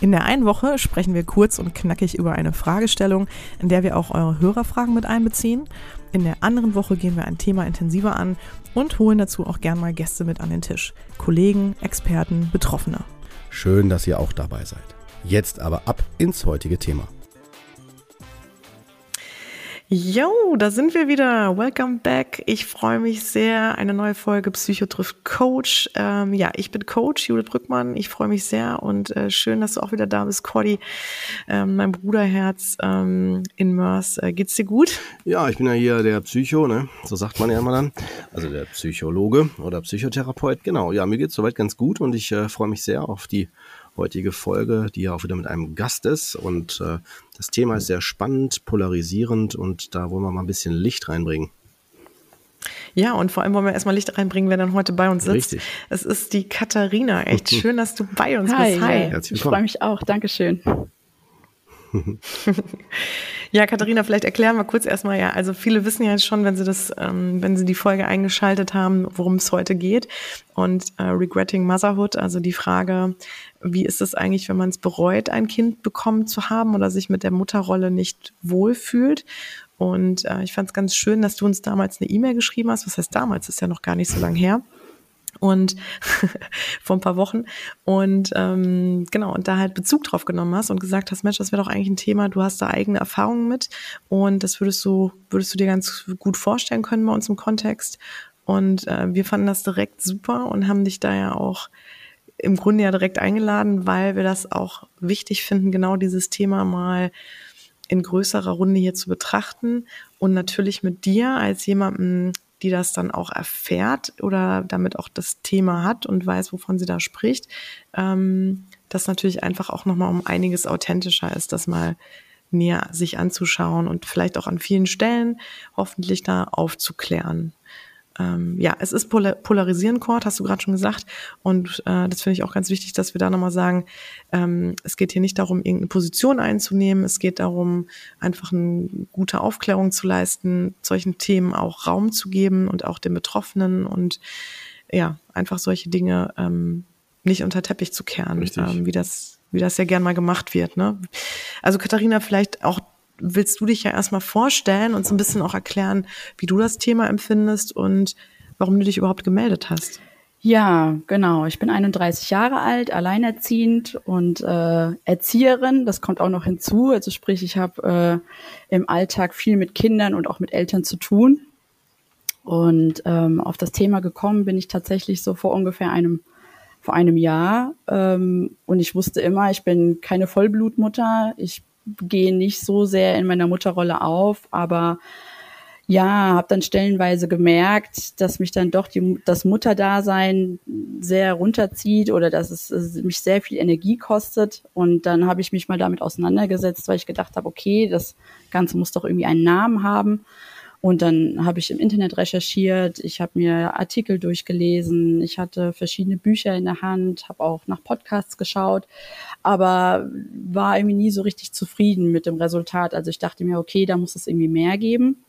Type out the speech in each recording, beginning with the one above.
In der einen Woche sprechen wir kurz und knackig über eine Fragestellung, in der wir auch eure Hörerfragen mit einbeziehen. In der anderen Woche gehen wir ein Thema intensiver an und holen dazu auch gern mal Gäste mit an den Tisch. Kollegen, Experten, Betroffene. Schön, dass ihr auch dabei seid. Jetzt aber ab ins heutige Thema. Jo, da sind wir wieder. Welcome back. Ich freue mich sehr. Eine neue Folge Psycho trifft Coach. Ähm, ja, ich bin Coach Judith Brückmann. Ich freue mich sehr und äh, schön, dass du auch wieder da bist, Cordy. Ähm, mein Bruderherz ähm, in Mörs. Äh, geht's dir gut? Ja, ich bin ja hier der Psycho, ne? So sagt man ja immer dann. Also der Psychologe oder Psychotherapeut. Genau. Ja, mir geht's soweit ganz gut und ich äh, freue mich sehr auf die heutige Folge, die ja auch wieder mit einem Gast ist. Und äh, das Thema ist sehr spannend, polarisierend und da wollen wir mal ein bisschen Licht reinbringen. Ja, und vor allem wollen wir erstmal Licht reinbringen, wer dann heute bei uns sitzt. Richtig. Es ist die Katharina. Echt schön, dass du bei uns Hi, bist. Hi. Herzlich ich freue mich auch. Dankeschön. ja, Katharina, vielleicht erklären wir kurz erstmal, ja, also viele wissen ja jetzt schon, wenn sie das, ähm, wenn sie die Folge eingeschaltet haben, worum es heute geht. Und äh, Regretting Motherhood, also die Frage, wie ist es eigentlich, wenn man es bereut, ein Kind bekommen zu haben oder sich mit der Mutterrolle nicht wohlfühlt? Und äh, ich fand es ganz schön, dass du uns damals eine E-Mail geschrieben hast. Was heißt damals? Ist ja noch gar nicht so lange her und vor ein paar Wochen und ähm, genau und da halt Bezug drauf genommen hast und gesagt hast, Mensch, das wäre doch eigentlich ein Thema, du hast da eigene Erfahrungen mit und das würdest du würdest du dir ganz gut vorstellen können bei uns im Kontext und äh, wir fanden das direkt super und haben dich da ja auch im Grunde ja direkt eingeladen, weil wir das auch wichtig finden, genau dieses Thema mal in größerer Runde hier zu betrachten und natürlich mit dir als jemandem, die das dann auch erfährt oder damit auch das Thema hat und weiß, wovon sie da spricht, ähm, das natürlich einfach auch nochmal um einiges authentischer ist, das mal näher sich anzuschauen und vielleicht auch an vielen Stellen hoffentlich da aufzuklären ähm, ja, es ist polar polarisieren, Cord, hast du gerade schon gesagt. Und äh, das finde ich auch ganz wichtig, dass wir da nochmal sagen, ähm, es geht hier nicht darum, irgendeine Position einzunehmen. Es geht darum, einfach eine gute Aufklärung zu leisten, solchen Themen auch Raum zu geben und auch den Betroffenen und ja, einfach solche Dinge ähm, nicht unter Teppich zu kehren, ähm, wie das, wie das ja gern mal gemacht wird. Ne? Also Katharina, vielleicht auch willst du dich ja erstmal vorstellen und so ein bisschen auch erklären, wie du das Thema empfindest und warum du dich überhaupt gemeldet hast. Ja, genau. Ich bin 31 Jahre alt, alleinerziehend und äh, Erzieherin. Das kommt auch noch hinzu. Also sprich, ich habe äh, im Alltag viel mit Kindern und auch mit Eltern zu tun. Und ähm, auf das Thema gekommen bin ich tatsächlich so vor ungefähr einem vor einem Jahr. Ähm, und ich wusste immer, ich bin keine Vollblutmutter. Ich gehe nicht so sehr in meiner Mutterrolle auf, aber ja, habe dann stellenweise gemerkt, dass mich dann doch die, das Mutterdasein sehr runterzieht oder dass es, es mich sehr viel Energie kostet. Und dann habe ich mich mal damit auseinandergesetzt, weil ich gedacht habe, okay, das Ganze muss doch irgendwie einen Namen haben. Und dann habe ich im Internet recherchiert, ich habe mir Artikel durchgelesen, ich hatte verschiedene Bücher in der Hand, habe auch nach Podcasts geschaut, aber war irgendwie nie so richtig zufrieden mit dem Resultat. Also ich dachte mir, okay, da muss es irgendwie mehr geben.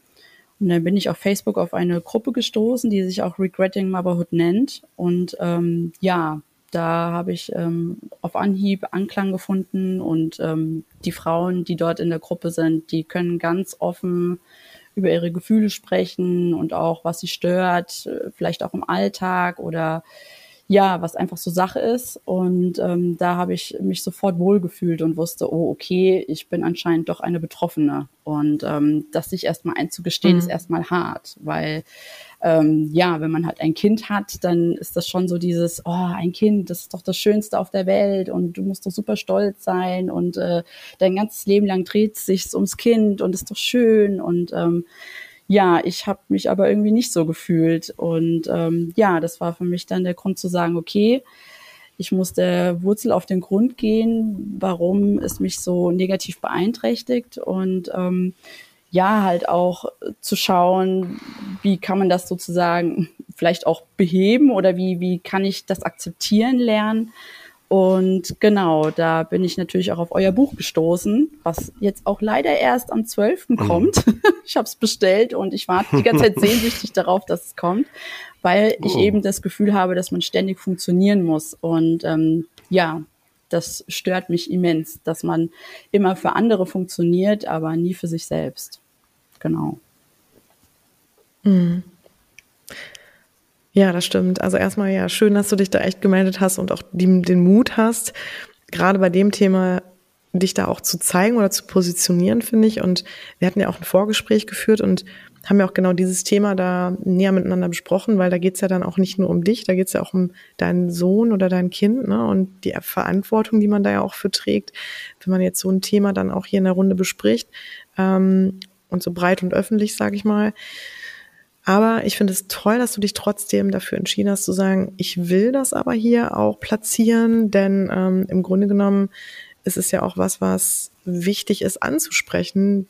Und dann bin ich auf Facebook auf eine Gruppe gestoßen, die sich auch Regretting Motherhood nennt. Und ähm, ja, da habe ich ähm, auf Anhieb Anklang gefunden und ähm, die Frauen, die dort in der Gruppe sind, die können ganz offen über ihre Gefühle sprechen und auch, was sie stört, äh, vielleicht auch im Alltag oder ja, was einfach so Sache ist. Und ähm, da habe ich mich sofort wohlgefühlt und wusste, oh, okay, ich bin anscheinend doch eine Betroffene. Und ähm, das sich erstmal einzugestehen, mhm. ist erstmal hart, weil ähm, ja, wenn man halt ein Kind hat, dann ist das schon so dieses, oh, ein Kind, das ist doch das Schönste auf der Welt und du musst doch super stolz sein und äh, dein ganzes Leben lang dreht sich ums Kind und ist doch schön und ähm, ja, ich habe mich aber irgendwie nicht so gefühlt und ähm, ja, das war für mich dann der Grund zu sagen, okay, ich muss der Wurzel auf den Grund gehen, warum es mich so negativ beeinträchtigt und ähm, ja, halt auch zu schauen, wie kann man das sozusagen vielleicht auch beheben oder wie, wie kann ich das akzeptieren lernen. Und genau, da bin ich natürlich auch auf euer Buch gestoßen, was jetzt auch leider erst am 12. Mhm. kommt. ich habe es bestellt und ich warte die ganze Zeit sehnsüchtig darauf, dass es kommt, weil ich oh. eben das Gefühl habe, dass man ständig funktionieren muss. Und ähm, ja, das stört mich immens, dass man immer für andere funktioniert, aber nie für sich selbst. Genau. Mhm. Ja, das stimmt. Also erstmal ja, schön, dass du dich da echt gemeldet hast und auch die, den Mut hast, gerade bei dem Thema dich da auch zu zeigen oder zu positionieren, finde ich. Und wir hatten ja auch ein Vorgespräch geführt und haben ja auch genau dieses Thema da näher miteinander besprochen, weil da geht's ja dann auch nicht nur um dich, da geht's ja auch um deinen Sohn oder dein Kind ne? und die Verantwortung, die man da ja auch für trägt, wenn man jetzt so ein Thema dann auch hier in der Runde bespricht ähm, und so breit und öffentlich, sage ich mal. Aber ich finde es toll, dass du dich trotzdem dafür entschieden hast zu sagen, ich will das aber hier auch platzieren, denn ähm, im Grunde genommen ist es ja auch was, was wichtig ist anzusprechen,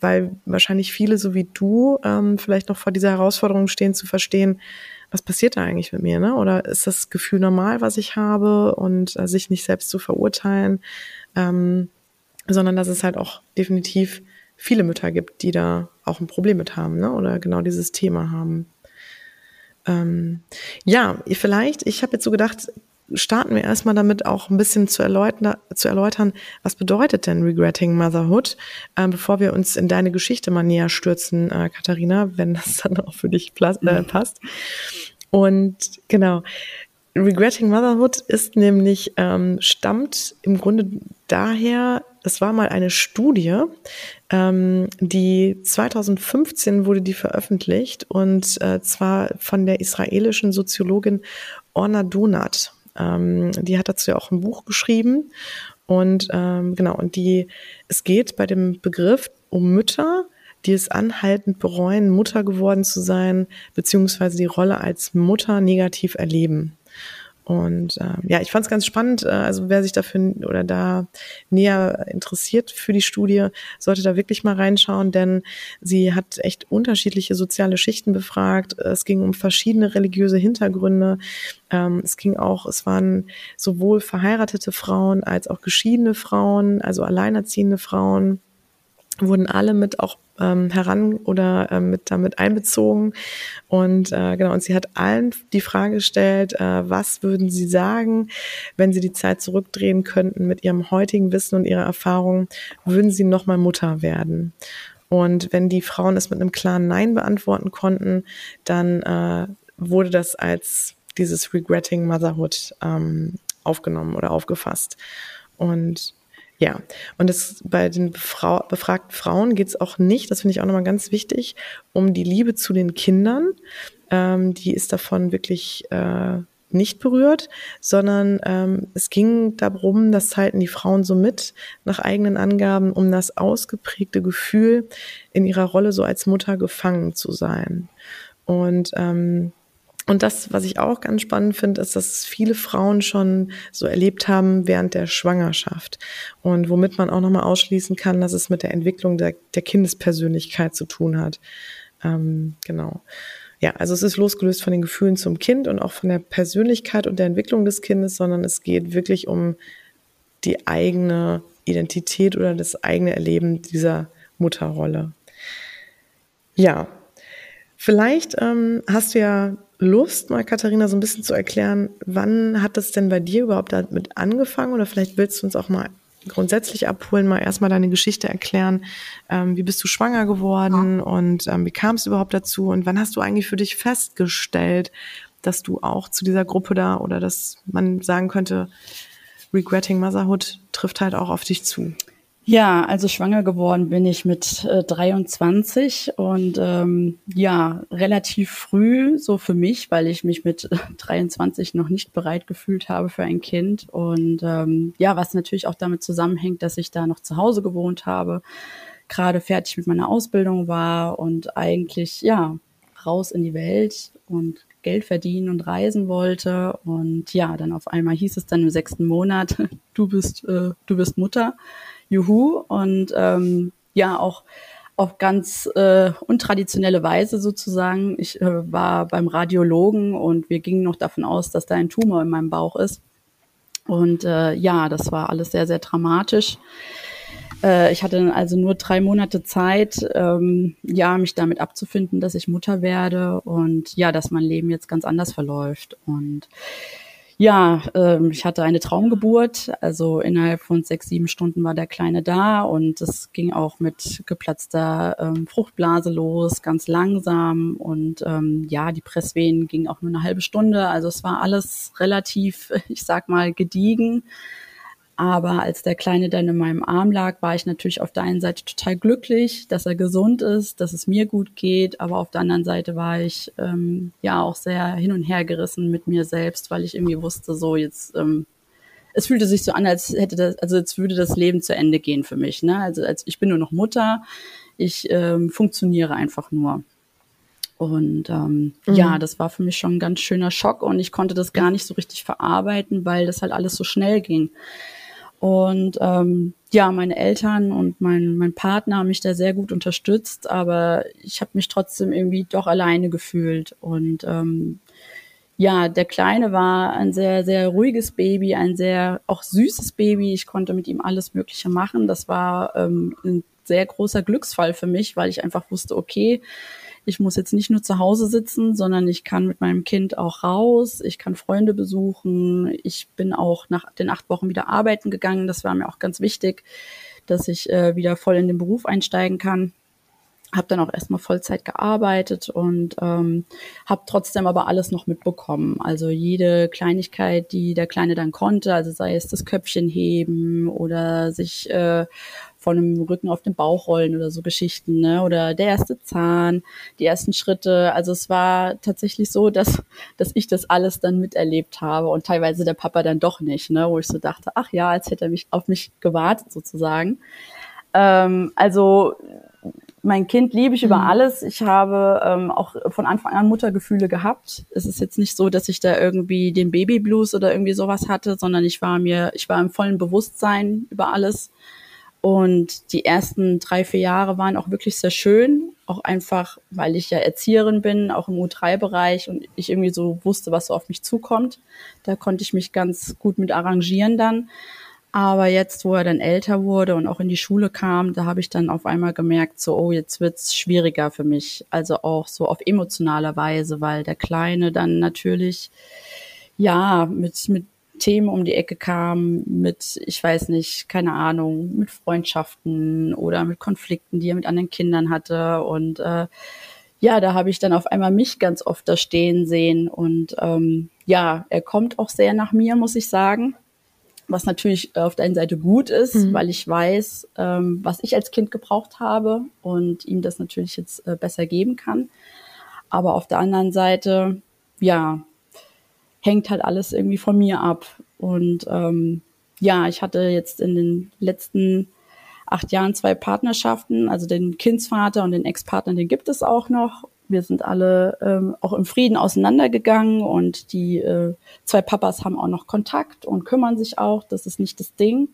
weil wahrscheinlich viele, so wie du, ähm, vielleicht noch vor dieser Herausforderung stehen, zu verstehen, was passiert da eigentlich mit mir, ne? Oder ist das Gefühl normal, was ich habe und äh, sich nicht selbst zu verurteilen, ähm, sondern dass es halt auch definitiv viele Mütter gibt, die da auch ein Problem mit haben, ne? oder genau dieses Thema haben. Ähm, ja, vielleicht, ich habe jetzt so gedacht, starten wir erstmal damit auch ein bisschen zu erläutern, zu erläutern was bedeutet denn Regretting Motherhood, äh, bevor wir uns in deine Geschichte mal näher stürzen, äh, Katharina, wenn das dann auch für dich äh, passt. Und genau, Regretting Motherhood ist nämlich, ähm, stammt im Grunde daher, es war mal eine Studie, ähm, die 2015 wurde die veröffentlicht und äh, zwar von der israelischen Soziologin Orna Donat. Ähm, die hat dazu ja auch ein Buch geschrieben und ähm, genau und die es geht bei dem Begriff um Mütter, die es anhaltend bereuen, Mutter geworden zu sein, beziehungsweise die Rolle als Mutter negativ erleben. Und äh, ja, ich fand es ganz spannend. Äh, also wer sich dafür oder da näher interessiert für die Studie, sollte da wirklich mal reinschauen, denn sie hat echt unterschiedliche soziale Schichten befragt. Es ging um verschiedene religiöse Hintergründe. Ähm, es ging auch, es waren sowohl verheiratete Frauen als auch geschiedene Frauen, also alleinerziehende Frauen wurden alle mit auch ähm, heran oder ähm, mit damit einbezogen. Und äh, genau und sie hat allen die Frage gestellt äh, was würden sie sagen wenn sie die Zeit zurückdrehen könnten mit ihrem heutigen Wissen und ihrer Erfahrung würden sie noch mal Mutter werden? Und wenn die Frauen es mit einem klaren Nein beantworten konnten dann äh, wurde das als dieses regretting motherhood ähm, aufgenommen oder aufgefasst. Und ja, und es, bei den Frau, befragten Frauen geht es auch nicht, das finde ich auch nochmal ganz wichtig, um die Liebe zu den Kindern. Ähm, die ist davon wirklich äh, nicht berührt, sondern ähm, es ging darum, das halten die Frauen so mit, nach eigenen Angaben, um das ausgeprägte Gefühl, in ihrer Rolle so als Mutter gefangen zu sein. Und ähm, und das, was ich auch ganz spannend finde, ist, dass viele Frauen schon so erlebt haben während der Schwangerschaft. Und womit man auch nochmal ausschließen kann, dass es mit der Entwicklung der, der Kindespersönlichkeit zu tun hat. Ähm, genau. Ja, also es ist losgelöst von den Gefühlen zum Kind und auch von der Persönlichkeit und der Entwicklung des Kindes, sondern es geht wirklich um die eigene Identität oder das eigene Erleben dieser Mutterrolle. Ja, vielleicht ähm, hast du ja Lust, mal Katharina so ein bisschen zu erklären, wann hat das denn bei dir überhaupt damit angefangen? Oder vielleicht willst du uns auch mal grundsätzlich abholen, mal erstmal deine Geschichte erklären. Ähm, wie bist du schwanger geworden ja. und ähm, wie kam es überhaupt dazu? Und wann hast du eigentlich für dich festgestellt, dass du auch zu dieser Gruppe da oder dass man sagen könnte, Regretting Motherhood trifft halt auch auf dich zu? Ja, also schwanger geworden bin ich mit äh, 23 und ähm, ja, relativ früh so für mich, weil ich mich mit 23 noch nicht bereit gefühlt habe für ein Kind. Und ähm, ja, was natürlich auch damit zusammenhängt, dass ich da noch zu Hause gewohnt habe, gerade fertig mit meiner Ausbildung war und eigentlich ja raus in die Welt und Geld verdienen und reisen wollte. Und ja, dann auf einmal hieß es dann im sechsten Monat, du bist, äh, du bist Mutter. Juhu. Und ähm, ja, auch auf ganz äh, untraditionelle Weise sozusagen. Ich äh, war beim Radiologen und wir gingen noch davon aus, dass da ein Tumor in meinem Bauch ist. Und äh, ja, das war alles sehr, sehr dramatisch. Äh, ich hatte also nur drei Monate Zeit, ähm, ja, mich damit abzufinden, dass ich Mutter werde und ja, dass mein Leben jetzt ganz anders verläuft. Und ja, ähm, ich hatte eine Traumgeburt, also innerhalb von sechs, sieben Stunden war der Kleine da und es ging auch mit geplatzter ähm, Fruchtblase los, ganz langsam. Und ähm, ja, die Presswehen gingen auch nur eine halbe Stunde, also es war alles relativ, ich sag mal, gediegen. Aber als der Kleine dann in meinem Arm lag, war ich natürlich auf der einen Seite total glücklich, dass er gesund ist, dass es mir gut geht. Aber auf der anderen Seite war ich ähm, ja auch sehr hin und her gerissen mit mir selbst, weil ich irgendwie wusste, so jetzt, ähm, es fühlte sich so an, als hätte das, also als würde das Leben zu Ende gehen für mich. Ne? Also als ich bin nur noch Mutter, ich ähm, funktioniere einfach nur. Und ähm, mhm. ja, das war für mich schon ein ganz schöner Schock und ich konnte das gar nicht so richtig verarbeiten, weil das halt alles so schnell ging. Und ähm, ja, meine Eltern und mein, mein Partner haben mich da sehr gut unterstützt, aber ich habe mich trotzdem irgendwie doch alleine gefühlt. Und ähm, ja, der Kleine war ein sehr, sehr ruhiges Baby, ein sehr auch süßes Baby. Ich konnte mit ihm alles Mögliche machen. Das war ähm, ein sehr großer Glücksfall für mich, weil ich einfach wusste, okay, ich muss jetzt nicht nur zu Hause sitzen, sondern ich kann mit meinem Kind auch raus, ich kann Freunde besuchen. Ich bin auch nach den acht Wochen wieder arbeiten gegangen. Das war mir auch ganz wichtig, dass ich äh, wieder voll in den Beruf einsteigen kann habe dann auch erstmal Vollzeit gearbeitet und ähm, habe trotzdem aber alles noch mitbekommen. Also jede Kleinigkeit, die der Kleine dann konnte, also sei es das Köpfchen heben oder sich äh, von dem Rücken auf den Bauch rollen oder so Geschichten, ne? Oder der erste Zahn, die ersten Schritte. Also es war tatsächlich so, dass, dass ich das alles dann miterlebt habe und teilweise der Papa dann doch nicht, ne? Wo ich so dachte, ach ja, als hätte er mich auf mich gewartet sozusagen. Ähm, also mein Kind liebe ich über mhm. alles. Ich habe ähm, auch von Anfang an Muttergefühle gehabt. Es ist jetzt nicht so, dass ich da irgendwie den Babyblues oder irgendwie sowas hatte, sondern ich war mir, ich war im vollen Bewusstsein über alles. Und die ersten drei, vier Jahre waren auch wirklich sehr schön. Auch einfach, weil ich ja Erzieherin bin, auch im U3-Bereich und ich irgendwie so wusste, was so auf mich zukommt. Da konnte ich mich ganz gut mit arrangieren dann. Aber jetzt, wo er dann älter wurde und auch in die Schule kam, da habe ich dann auf einmal gemerkt, so, oh, jetzt wird's schwieriger für mich. Also auch so auf emotionaler Weise, weil der Kleine dann natürlich, ja, mit, mit Themen um die Ecke kam, mit, ich weiß nicht, keine Ahnung, mit Freundschaften oder mit Konflikten, die er mit anderen Kindern hatte. Und äh, ja, da habe ich dann auf einmal mich ganz oft da stehen sehen. Und ähm, ja, er kommt auch sehr nach mir, muss ich sagen was natürlich auf der einen Seite gut ist, mhm. weil ich weiß, ähm, was ich als Kind gebraucht habe und ihm das natürlich jetzt äh, besser geben kann. Aber auf der anderen Seite, ja, hängt halt alles irgendwie von mir ab. Und ähm, ja, ich hatte jetzt in den letzten acht Jahren zwei Partnerschaften, also den Kindsvater und den Ex-Partner, den gibt es auch noch wir sind alle ähm, auch im Frieden auseinandergegangen und die äh, zwei Papas haben auch noch Kontakt und kümmern sich auch. Das ist nicht das Ding.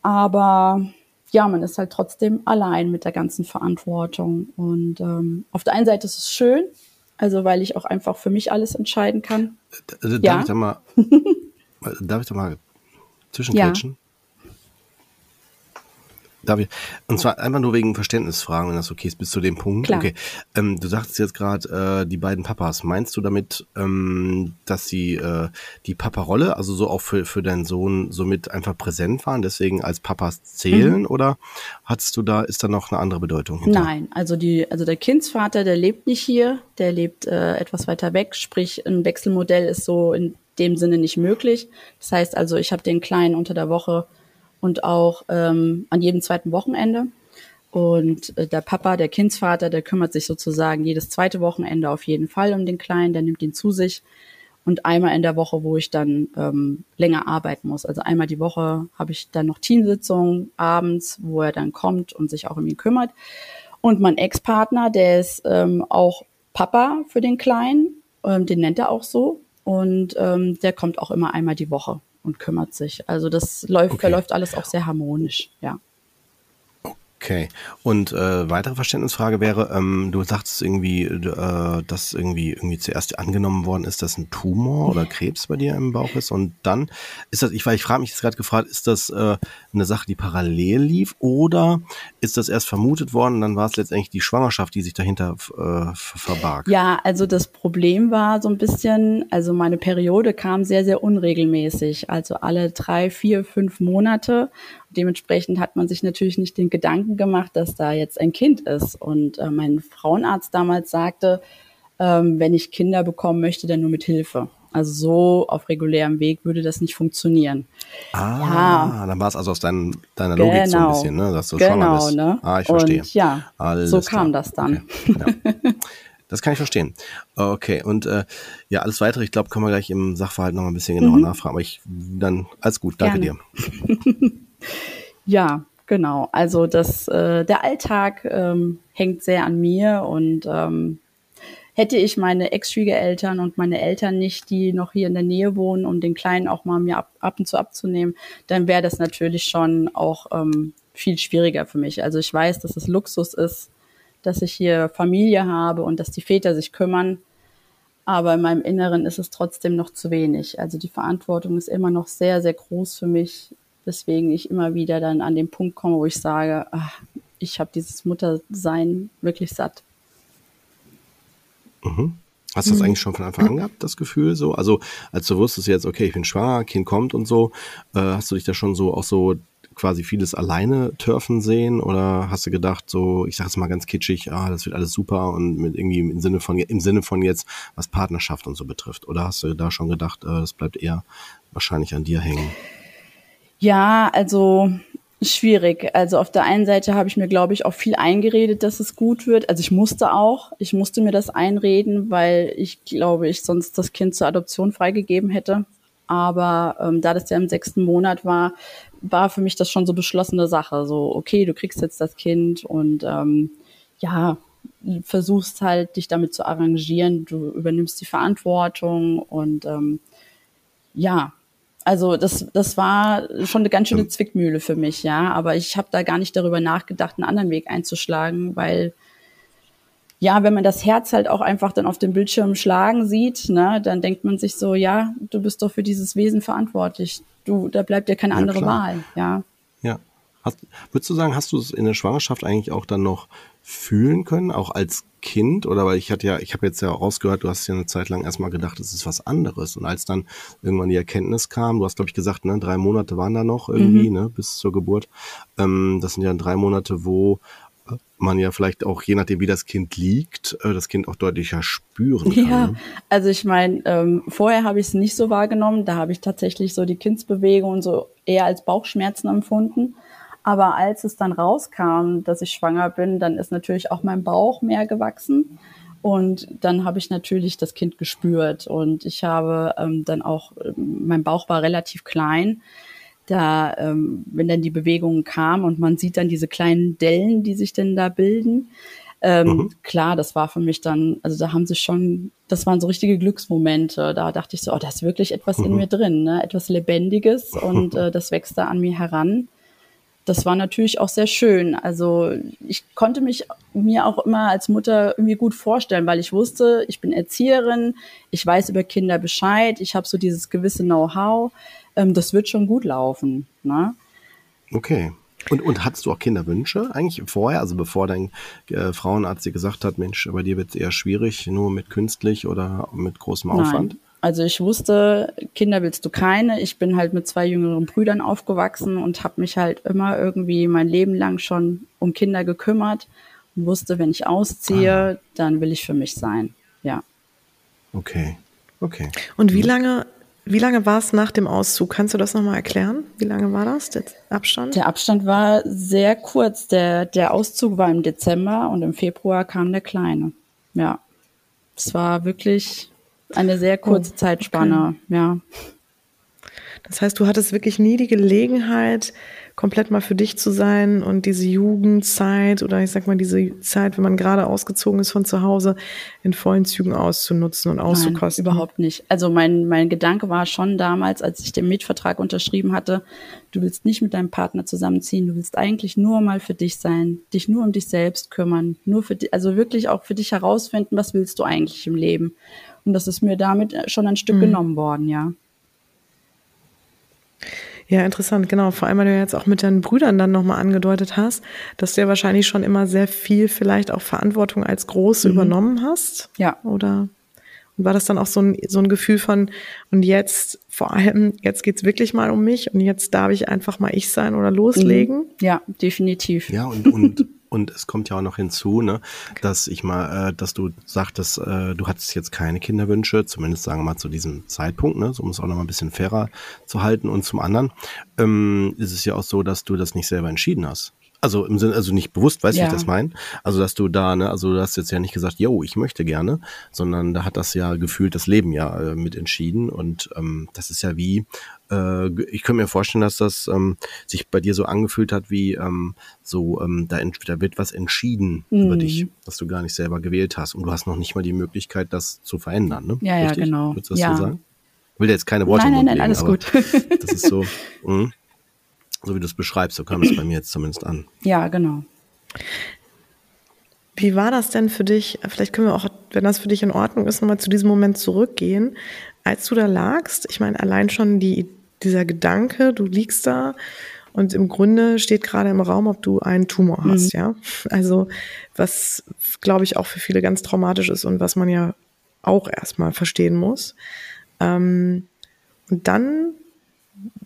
Aber ja, man ist halt trotzdem allein mit der ganzen Verantwortung. Und ähm, auf der einen Seite ist es schön, also weil ich auch einfach für mich alles entscheiden kann. Darf ja? ich da mal, darf ich da mal zwischenquetschen? Ja. Darf ich? Und zwar einfach nur wegen Verständnisfragen, wenn das okay ist, bis zu dem Punkt. Klar. Okay. Ähm, du sagst jetzt gerade äh, die beiden Papas. Meinst du damit, ähm, dass sie äh, die Papa-Rolle, also so auch für, für deinen Sohn, somit einfach präsent waren, deswegen als Papas zählen? Mhm. Oder hattest du da, ist da noch eine andere Bedeutung? Hinter? Nein, also die, also der Kindsvater, der lebt nicht hier, der lebt äh, etwas weiter weg, sprich ein Wechselmodell ist so in dem Sinne nicht möglich. Das heißt also, ich habe den Kleinen unter der Woche und auch ähm, an jedem zweiten Wochenende. Und äh, der Papa, der Kindsvater, der kümmert sich sozusagen jedes zweite Wochenende auf jeden Fall um den Kleinen, der nimmt ihn zu sich. Und einmal in der Woche, wo ich dann ähm, länger arbeiten muss. Also einmal die Woche habe ich dann noch Teamsitzungen abends, wo er dann kommt und sich auch um ihn kümmert. Und mein Ex-Partner, der ist ähm, auch Papa für den Kleinen, ähm, den nennt er auch so. Und ähm, der kommt auch immer einmal die Woche und kümmert sich. Also das läuft, okay. verläuft alles auch sehr harmonisch, ja. Okay. Und äh, weitere Verständnisfrage wäre, ähm, du sagst irgendwie, äh, dass irgendwie irgendwie zuerst angenommen worden ist, dass ein Tumor oder Krebs bei dir im Bauch ist und dann ist das, ich, weil ich frage mich jetzt gerade gefragt, ist das äh, eine Sache, die parallel lief oder ist das erst vermutet worden dann war es letztendlich die Schwangerschaft, die sich dahinter äh, verbarg? Ja, also das Problem war so ein bisschen, also meine Periode kam sehr, sehr unregelmäßig, also alle drei, vier, fünf Monate dementsprechend hat man sich natürlich nicht den Gedanken gemacht, dass da jetzt ein Kind ist. Und äh, mein Frauenarzt damals sagte, ähm, wenn ich Kinder bekommen möchte, dann nur mit Hilfe. Also so auf regulärem Weg würde das nicht funktionieren. Ah, ja. dann war es also aus dein, deiner Logik genau. so ein genau. bisschen, ne? dass du genau, schwanger bist. Ne? Ah, ich verstehe. Und ja, Alles so kam klar. das dann. Okay. Ja. Das kann ich verstehen. Okay, und äh, ja, alles weitere, ich glaube, können wir gleich im Sachverhalt noch mal ein bisschen genauer mhm. nachfragen. Aber ich dann alles gut, danke Gerne. dir. Ja, genau. Also das, äh, der Alltag ähm, hängt sehr an mir und ähm, hätte ich meine Ex-Schwiegereltern und meine Eltern nicht, die noch hier in der Nähe wohnen, um den Kleinen auch mal mir ab, ab und zu abzunehmen, dann wäre das natürlich schon auch ähm, viel schwieriger für mich. Also ich weiß, dass es Luxus ist, dass ich hier Familie habe und dass die Väter sich kümmern. Aber in meinem Inneren ist es trotzdem noch zu wenig. Also die Verantwortung ist immer noch sehr, sehr groß für mich, weswegen ich immer wieder dann an den Punkt komme, wo ich sage, ach, ich habe dieses Muttersein wirklich satt. Mhm. Hast du das mhm. eigentlich schon von Anfang an gehabt, das Gefühl so? Also als du wusstest jetzt, okay, ich bin schwanger, Kind kommt und so, äh, hast du dich da schon so auch so quasi vieles alleine turfen sehen oder hast du gedacht, so, ich sage es mal ganz kitschig, ah, das wird alles super und mit irgendwie im Sinne von im Sinne von jetzt, was Partnerschaft und so betrifft? Oder hast du da schon gedacht, äh, das bleibt eher wahrscheinlich an dir hängen? Ja, also schwierig. Also auf der einen Seite habe ich mir, glaube ich, auch viel eingeredet, dass es gut wird. Also ich musste auch, ich musste mir das einreden, weil ich glaube, ich sonst das Kind zur Adoption freigegeben hätte. Aber ähm, da das ja im sechsten Monat war, war für mich das schon so beschlossene Sache. So, okay, du kriegst jetzt das Kind und ähm, ja, versuchst halt, dich damit zu arrangieren. Du übernimmst die Verantwortung und ähm, ja, also das, das war schon eine ganz schöne Zwickmühle für mich, ja. Aber ich habe da gar nicht darüber nachgedacht, einen anderen Weg einzuschlagen, weil ja, wenn man das Herz halt auch einfach dann auf dem Bildschirm schlagen sieht, ne, dann denkt man sich so, ja, du bist doch für dieses Wesen verantwortlich. Du, da bleibt dir keine ja, andere klar. Wahl, ja. Ja. Hast, würdest du sagen, hast du es in der Schwangerschaft eigentlich auch dann noch fühlen können, auch als Kind? Oder weil ich hatte ja, ich habe jetzt ja rausgehört, du hast ja eine Zeit lang erstmal gedacht, es ist was anderes. Und als dann irgendwann die Erkenntnis kam, du hast, glaube ich, gesagt, ne, drei Monate waren da noch irgendwie, mhm. ne, bis zur Geburt. Ähm, das sind ja drei Monate, wo man ja vielleicht auch, je nachdem wie das Kind liegt, äh, das Kind auch deutlicher spüren kann. Ja, ne? also ich meine, ähm, vorher habe ich es nicht so wahrgenommen. Da habe ich tatsächlich so die Kindsbewegung so eher als Bauchschmerzen empfunden. Aber als es dann rauskam, dass ich schwanger bin, dann ist natürlich auch mein Bauch mehr gewachsen. Und dann habe ich natürlich das Kind gespürt. Und ich habe ähm, dann auch, ähm, mein Bauch war relativ klein. Da, ähm, wenn dann die Bewegungen kamen und man sieht dann diese kleinen Dellen, die sich denn da bilden. Ähm, mhm. Klar, das war für mich dann, also da haben sie schon, das waren so richtige Glücksmomente. Da dachte ich so, oh, da ist wirklich etwas mhm. in mir drin, ne? etwas Lebendiges und äh, das wächst da an mir heran das war natürlich auch sehr schön. Also ich konnte mich mir auch immer als Mutter irgendwie gut vorstellen, weil ich wusste, ich bin Erzieherin, ich weiß über Kinder Bescheid, ich habe so dieses gewisse Know-how, ähm, das wird schon gut laufen. Ne? Okay. Und, und hattest du auch Kinderwünsche eigentlich vorher, also bevor dein äh, Frauenarzt dir gesagt hat, Mensch, bei dir wird es eher schwierig, nur mit künstlich oder mit großem Aufwand? Nein. Also ich wusste, Kinder willst du keine. Ich bin halt mit zwei jüngeren Brüdern aufgewachsen und habe mich halt immer irgendwie mein Leben lang schon um Kinder gekümmert und wusste, wenn ich ausziehe, ah. dann will ich für mich sein. Ja. Okay. Okay. Und wie lange, wie lange war es nach dem Auszug? Kannst du das nochmal erklären? Wie lange war das, der Abstand? Der Abstand war sehr kurz. Der, der Auszug war im Dezember und im Februar kam der Kleine. Ja. Es war wirklich eine sehr kurze oh, Zeitspanne, okay. ja. Das heißt, du hattest wirklich nie die Gelegenheit, komplett mal für dich zu sein und diese Jugendzeit oder ich sag mal diese Zeit, wenn man gerade ausgezogen ist von zu Hause, in vollen Zügen auszunutzen und auszukosten? Nein, überhaupt nicht. Also mein, mein Gedanke war schon damals, als ich den Mietvertrag unterschrieben hatte, du willst nicht mit deinem Partner zusammenziehen, du willst eigentlich nur mal für dich sein, dich nur um dich selbst kümmern, nur für dich, also wirklich auch für dich herausfinden, was willst du eigentlich im Leben. Und das ist mir damit schon ein Stück mhm. genommen worden, ja. Ja, interessant, genau. Vor allem, weil du jetzt auch mit deinen Brüdern dann nochmal angedeutet hast, dass du ja wahrscheinlich schon immer sehr viel vielleicht auch Verantwortung als Große mhm. übernommen hast. Ja. Oder und war das dann auch so ein, so ein Gefühl von, und jetzt, vor allem, jetzt geht's wirklich mal um mich und jetzt darf ich einfach mal ich sein oder loslegen? Mhm. Ja, definitiv. Ja, und, und Und es kommt ja auch noch hinzu, ne, dass ich mal, äh, dass du sagtest, äh, du hattest jetzt keine Kinderwünsche, zumindest sagen wir mal zu diesem Zeitpunkt, ne, so um es auch noch mal ein bisschen fairer zu halten. Und zum anderen ähm, ist es ja auch so, dass du das nicht selber entschieden hast. Also im Sinne, also nicht bewusst, weißt du, ja. wie ich das meine? Also, dass du da, ne, also du hast jetzt ja nicht gesagt, yo, ich möchte gerne, sondern da hat das ja gefühlt das Leben ja äh, mit entschieden. Und ähm, das ist ja wie, äh, ich könnte mir vorstellen, dass das ähm, sich bei dir so angefühlt hat, wie ähm, so, ähm, da, da wird was entschieden mhm. über dich, dass du gar nicht selber gewählt hast. Und du hast noch nicht mal die Möglichkeit, das zu verändern, ne? Ja, Richtig? ja, genau. Würdest du das ja. so sagen? Ich will dir jetzt keine Worte Nein, nein, nein, legen, alles gut. das ist so. Mh so wie du es beschreibst, so kam es bei mir jetzt zumindest an. Ja, genau. Wie war das denn für dich? Vielleicht können wir auch, wenn das für dich in Ordnung ist, nochmal zu diesem Moment zurückgehen. Als du da lagst, ich meine, allein schon die, dieser Gedanke, du liegst da und im Grunde steht gerade im Raum, ob du einen Tumor hast, mhm. ja. Also, was, glaube ich, auch für viele ganz traumatisch ist und was man ja auch erstmal verstehen muss. Ähm, und dann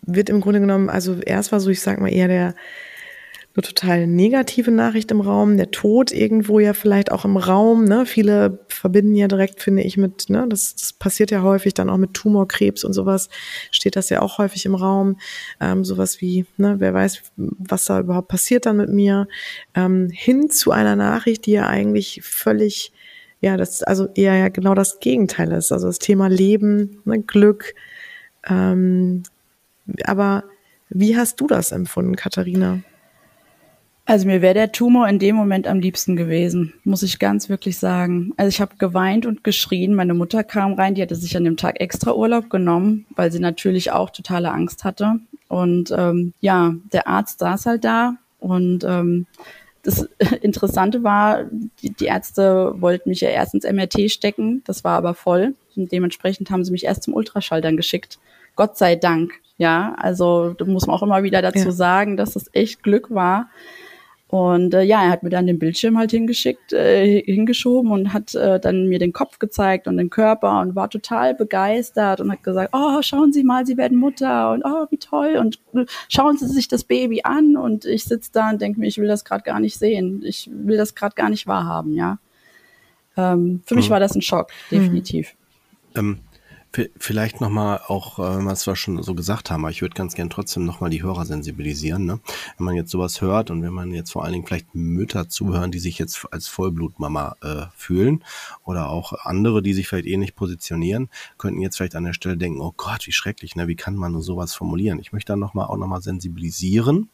wird im Grunde genommen, also erst war so, ich sag mal eher der eine total negative Nachricht im Raum, der Tod irgendwo ja vielleicht auch im Raum. Ne? Viele verbinden ja direkt, finde ich, mit, ne, das, das passiert ja häufig dann auch mit Tumorkrebs und sowas, steht das ja auch häufig im Raum. Ähm, sowas wie, ne, wer weiß, was da überhaupt passiert dann mit mir. Ähm, hin zu einer Nachricht, die ja eigentlich völlig, ja, das, also eher ja genau das Gegenteil ist. Also das Thema Leben, ne, Glück, ähm, aber wie hast du das empfunden, Katharina? Also mir wäre der Tumor in dem Moment am liebsten gewesen, muss ich ganz wirklich sagen. Also ich habe geweint und geschrien. Meine Mutter kam rein, die hatte sich an dem Tag extra Urlaub genommen, weil sie natürlich auch totale Angst hatte. Und ähm, ja, der Arzt saß halt da und ähm, das Interessante war, die, die Ärzte wollten mich ja erst ins MRT stecken, das war aber voll. Und dementsprechend haben sie mich erst zum Ultraschall dann geschickt. Gott sei Dank. Ja, also da muss man auch immer wieder dazu ja. sagen, dass es echt Glück war. Und äh, ja, er hat mir dann den Bildschirm halt hingeschickt, äh, hingeschoben und hat äh, dann mir den Kopf gezeigt und den Körper und war total begeistert und hat gesagt, oh, schauen Sie mal, Sie werden Mutter und oh, wie toll und äh, schauen Sie sich das Baby an und ich sitze da und denke mir, ich will das gerade gar nicht sehen, ich will das gerade gar nicht wahrhaben, ja. Ähm, für mich mhm. war das ein Schock, definitiv. Ähm, Vielleicht nochmal auch, äh, was wir schon so gesagt haben, aber ich würde ganz gern trotzdem nochmal die Hörer sensibilisieren. Ne? Wenn man jetzt sowas hört und wenn man jetzt vor allen Dingen vielleicht Mütter zuhören, die sich jetzt als Vollblutmama äh, fühlen oder auch andere, die sich vielleicht ähnlich positionieren, könnten jetzt vielleicht an der Stelle denken, oh Gott, wie schrecklich, ne? wie kann man nur sowas formulieren? Ich möchte dann nochmal auch nochmal sensibilisieren,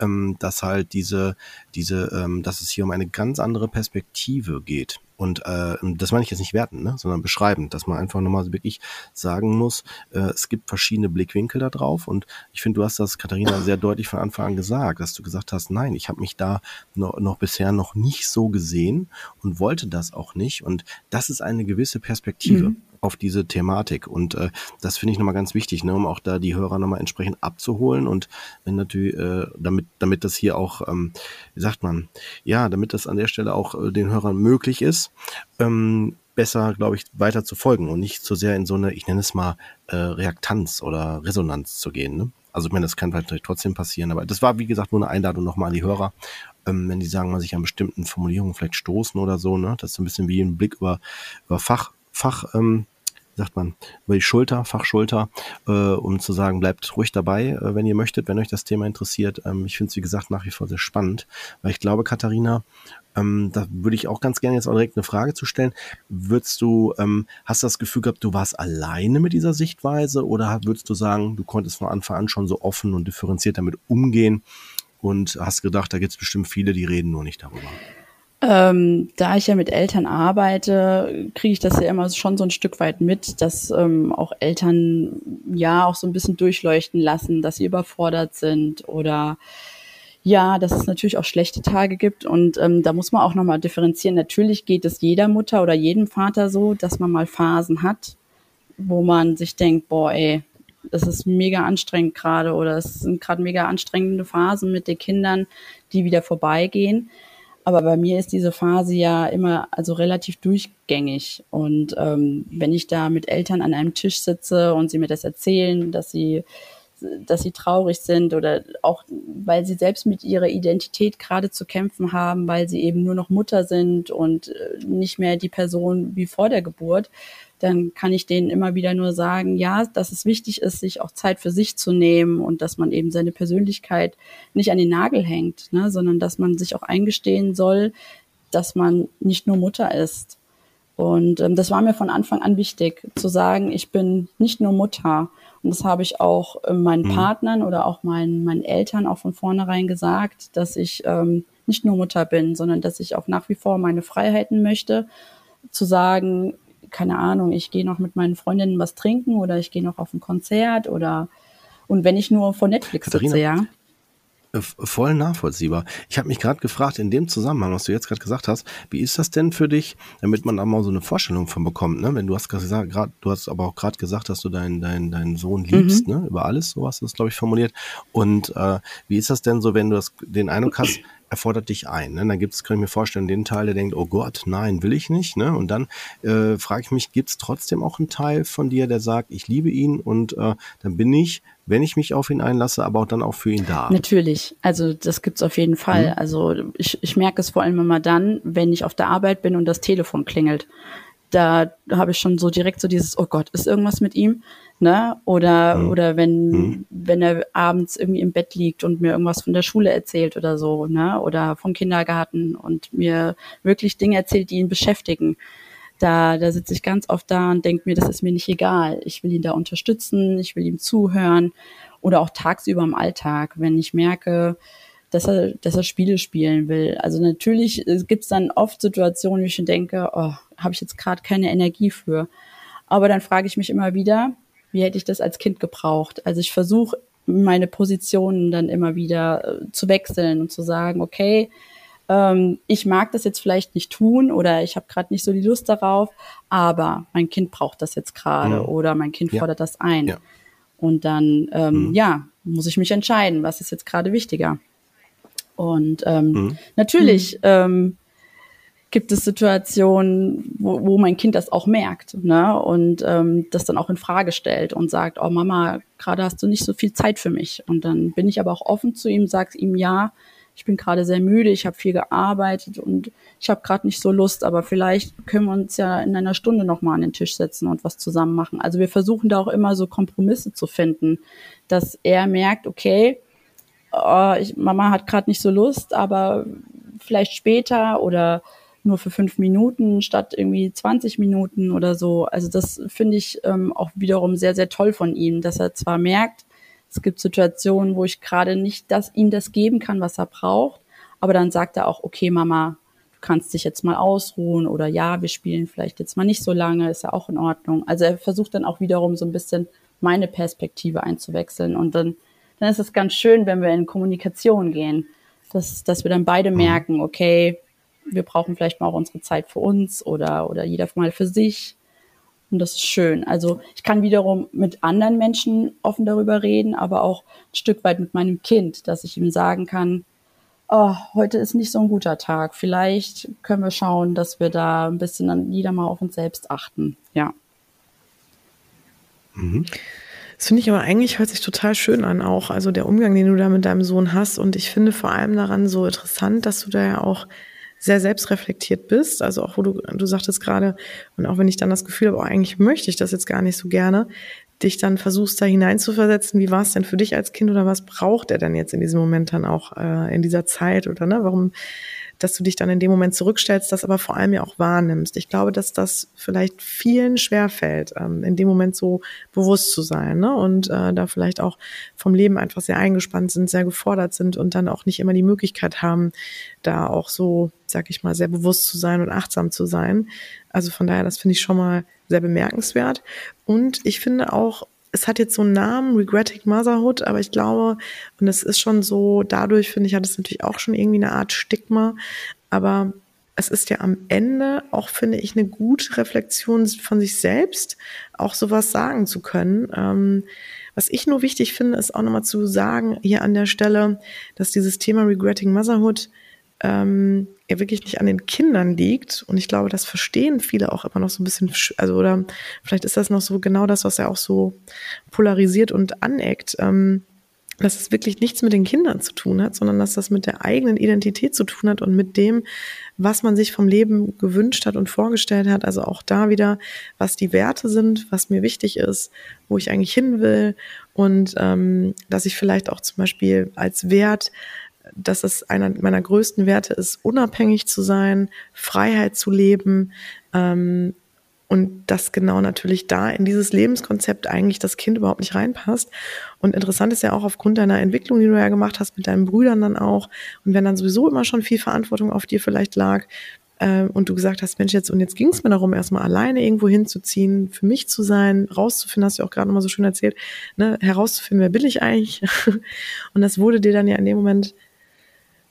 ähm, dass halt diese, diese, ähm, dass es hier um eine ganz andere Perspektive geht. Und äh, das meine ich jetzt nicht werten, ne, sondern beschreiben, dass man einfach nochmal wirklich sagen muss, äh, es gibt verschiedene Blickwinkel da drauf. Und ich finde, du hast das, Katharina, sehr deutlich von Anfang an gesagt, dass du gesagt hast, nein, ich habe mich da noch, noch bisher noch nicht so gesehen und wollte das auch nicht. Und das ist eine gewisse Perspektive. Mhm auf diese Thematik. Und äh, das finde ich nochmal ganz wichtig, ne, um auch da die Hörer nochmal entsprechend abzuholen und wenn natürlich, äh, damit, damit das hier auch, ähm, wie sagt man, ja, damit das an der Stelle auch äh, den Hörern möglich ist, ähm, besser, glaube ich, weiter zu folgen und nicht so sehr in so eine, ich nenne es mal, äh, Reaktanz oder Resonanz zu gehen. Ne? Also ich meine, das kann vielleicht trotzdem passieren, aber das war, wie gesagt, nur eine Einladung nochmal an die Hörer, ähm, wenn die sagen, man sich an bestimmten Formulierungen vielleicht stoßen oder so, ne? Das ist so ein bisschen wie ein Blick über, über Fach, Fach, ähm, sagt man, über die Schulter, Fachschulter, äh, um zu sagen, bleibt ruhig dabei, äh, wenn ihr möchtet, wenn euch das Thema interessiert. Ähm, ich finde es, wie gesagt, nach wie vor sehr spannend, weil ich glaube, Katharina, Ähm, da würde ich auch ganz gerne jetzt auch direkt eine Frage zu stellen. Würdest du, ähm, hast du das Gefühl gehabt, du warst alleine mit dieser Sichtweise oder würdest du sagen, du konntest von Anfang an schon so offen und differenziert damit umgehen und hast gedacht, da gibt es bestimmt viele, die reden nur nicht darüber? Ähm, da ich ja mit Eltern arbeite, kriege ich das ja immer schon so ein Stück weit mit, dass ähm, auch Eltern ja auch so ein bisschen durchleuchten lassen, dass sie überfordert sind oder ja, dass es natürlich auch schlechte Tage gibt und ähm, da muss man auch nochmal differenzieren. Natürlich geht es jeder Mutter oder jedem Vater so, dass man mal Phasen hat, wo man sich denkt, boah, ey, das ist mega anstrengend gerade oder es sind gerade mega anstrengende Phasen mit den Kindern, die wieder vorbeigehen. Aber bei mir ist diese Phase ja immer also relativ durchgängig. Und ähm, wenn ich da mit Eltern an einem Tisch sitze und sie mir das erzählen, dass sie dass sie traurig sind oder auch, weil sie selbst mit ihrer Identität gerade zu kämpfen haben, weil sie eben nur noch Mutter sind und äh, nicht mehr die Person wie vor der Geburt, dann kann ich denen immer wieder nur sagen, ja, dass es wichtig ist, sich auch Zeit für sich zu nehmen und dass man eben seine Persönlichkeit nicht an den Nagel hängt, ne, sondern dass man sich auch eingestehen soll, dass man nicht nur Mutter ist. Und ähm, das war mir von Anfang an wichtig, zu sagen, ich bin nicht nur Mutter. Und das habe ich auch äh, meinen mhm. Partnern oder auch meinen, meinen Eltern auch von vornherein gesagt, dass ich ähm, nicht nur Mutter bin, sondern dass ich auch nach wie vor meine Freiheiten möchte, zu sagen, keine Ahnung, ich gehe noch mit meinen Freundinnen was trinken oder ich gehe noch auf ein Konzert oder und wenn ich nur vor Netflix Katharina, sitze, ja. Äh, voll nachvollziehbar. Ich habe mich gerade gefragt, in dem Zusammenhang, was du jetzt gerade gesagt hast, wie ist das denn für dich, damit man da mal so eine Vorstellung von bekommt, ne? Wenn du hast gesagt, grad, du hast aber auch gerade gesagt, dass du deinen deinen deinen Sohn liebst, mhm. ne? Über alles, so hast du das, glaube ich, formuliert. Und äh, wie ist das denn so, wenn du das, den Eindruck hast, er fordert dich ein. Ne? Dann gibt es, kann ich mir vorstellen, den Teil, der denkt, oh Gott, nein, will ich nicht. Ne? Und dann äh, frage ich mich, gibt es trotzdem auch einen Teil von dir, der sagt, ich liebe ihn und äh, dann bin ich, wenn ich mich auf ihn einlasse, aber auch dann auch für ihn da. Natürlich, also das gibt's auf jeden Fall. Mhm. Also ich, ich merke es vor allem immer dann, wenn ich auf der Arbeit bin und das Telefon klingelt. Da habe ich schon so direkt so dieses, oh Gott, ist irgendwas mit ihm? ne? Oder mhm. oder wenn mhm. wenn er abends irgendwie im Bett liegt und mir irgendwas von der Schule erzählt oder so, ne? Oder vom Kindergarten und mir wirklich Dinge erzählt, die ihn beschäftigen. Da da sitze ich ganz oft da und denke mir, das ist mir nicht egal. Ich will ihn da unterstützen, ich will ihm zuhören oder auch tagsüber im Alltag, wenn ich merke, dass er, dass er Spiele spielen will. Also natürlich gibt es dann oft Situationen, wo ich denke, oh, habe ich jetzt gerade keine Energie für. Aber dann frage ich mich immer wieder, wie hätte ich das als Kind gebraucht. Also ich versuche meine Positionen dann immer wieder äh, zu wechseln und zu sagen, okay, ähm, ich mag das jetzt vielleicht nicht tun oder ich habe gerade nicht so die Lust darauf, aber mein Kind braucht das jetzt gerade mhm. oder mein Kind ja. fordert das ein. Ja. Und dann, ähm, mhm. ja, muss ich mich entscheiden, was ist jetzt gerade wichtiger. Und ähm, mhm. natürlich mhm. ähm, gibt es Situationen, wo, wo mein Kind das auch merkt ne? und ähm, das dann auch in Frage stellt und sagt, oh Mama, gerade hast du nicht so viel Zeit für mich. Und dann bin ich aber auch offen zu ihm, sage ihm, ja, ich bin gerade sehr müde, ich habe viel gearbeitet und ich habe gerade nicht so Lust, aber vielleicht können wir uns ja in einer Stunde nochmal an den Tisch setzen und was zusammen machen. Also wir versuchen da auch immer so Kompromisse zu finden, dass er merkt, okay, oh, ich, Mama hat gerade nicht so Lust, aber vielleicht später oder nur für fünf Minuten statt irgendwie 20 Minuten oder so. Also das finde ich ähm, auch wiederum sehr, sehr toll von ihm, dass er zwar merkt, es gibt Situationen, wo ich gerade nicht das, ihm das geben kann, was er braucht, aber dann sagt er auch, okay, Mama, du kannst dich jetzt mal ausruhen oder ja, wir spielen vielleicht jetzt mal nicht so lange, ist ja auch in Ordnung. Also er versucht dann auch wiederum so ein bisschen meine Perspektive einzuwechseln und dann, dann ist es ganz schön, wenn wir in Kommunikation gehen, dass, dass wir dann beide mhm. merken, okay, wir brauchen vielleicht mal auch unsere Zeit für uns oder, oder jeder mal für sich. Und das ist schön. Also ich kann wiederum mit anderen Menschen offen darüber reden, aber auch ein Stück weit mit meinem Kind, dass ich ihm sagen kann, oh, heute ist nicht so ein guter Tag. Vielleicht können wir schauen, dass wir da ein bisschen dann jeder mal auf uns selbst achten. Ja. Mhm. Das finde ich aber eigentlich hört sich total schön an auch. Also der Umgang, den du da mit deinem Sohn hast. Und ich finde vor allem daran so interessant, dass du da ja auch sehr selbstreflektiert bist, also auch wo du, du sagtest gerade, und auch wenn ich dann das Gefühl habe, oh, eigentlich möchte ich das jetzt gar nicht so gerne, dich dann versuchst da hineinzuversetzen, wie war es denn für dich als Kind oder was braucht er denn jetzt in diesem Moment dann auch äh, in dieser Zeit oder ne, warum dass du dich dann in dem Moment zurückstellst, das aber vor allem ja auch wahrnimmst. Ich glaube, dass das vielleicht vielen schwerfällt, ähm, in dem Moment so bewusst zu sein ne? und äh, da vielleicht auch vom Leben einfach sehr eingespannt sind, sehr gefordert sind und dann auch nicht immer die Möglichkeit haben, da auch so, sag ich mal, sehr bewusst zu sein und achtsam zu sein. Also von daher, das finde ich schon mal sehr bemerkenswert. Und ich finde auch, es hat jetzt so einen Namen, Regretting Motherhood, aber ich glaube, und es ist schon so, dadurch finde ich, hat es natürlich auch schon irgendwie eine Art Stigma, aber es ist ja am Ende auch, finde ich, eine gute Reflexion von sich selbst, auch sowas sagen zu können. Ähm, was ich nur wichtig finde, ist auch nochmal zu sagen, hier an der Stelle, dass dieses Thema Regretting Motherhood ähm, ja wirklich nicht an den Kindern liegt. Und ich glaube, das verstehen viele auch immer noch so ein bisschen, also oder vielleicht ist das noch so genau das, was er auch so polarisiert und aneckt, ähm, dass es wirklich nichts mit den Kindern zu tun hat, sondern dass das mit der eigenen Identität zu tun hat und mit dem, was man sich vom Leben gewünscht hat und vorgestellt hat. Also auch da wieder, was die Werte sind, was mir wichtig ist, wo ich eigentlich hin will und ähm, dass ich vielleicht auch zum Beispiel als Wert dass es einer meiner größten Werte ist, unabhängig zu sein, Freiheit zu leben ähm, und dass genau natürlich da in dieses Lebenskonzept eigentlich das Kind überhaupt nicht reinpasst. Und interessant ist ja auch aufgrund deiner Entwicklung, die du ja gemacht hast mit deinen Brüdern dann auch und wenn dann sowieso immer schon viel Verantwortung auf dir vielleicht lag, äh, und du gesagt hast, Mensch, jetzt und jetzt ging es mir darum, erstmal alleine irgendwo hinzuziehen, für mich zu sein, rauszufinden, hast du auch gerade nochmal so schön erzählt, ne, herauszufinden, wer bin ich eigentlich? und das wurde dir dann ja in dem Moment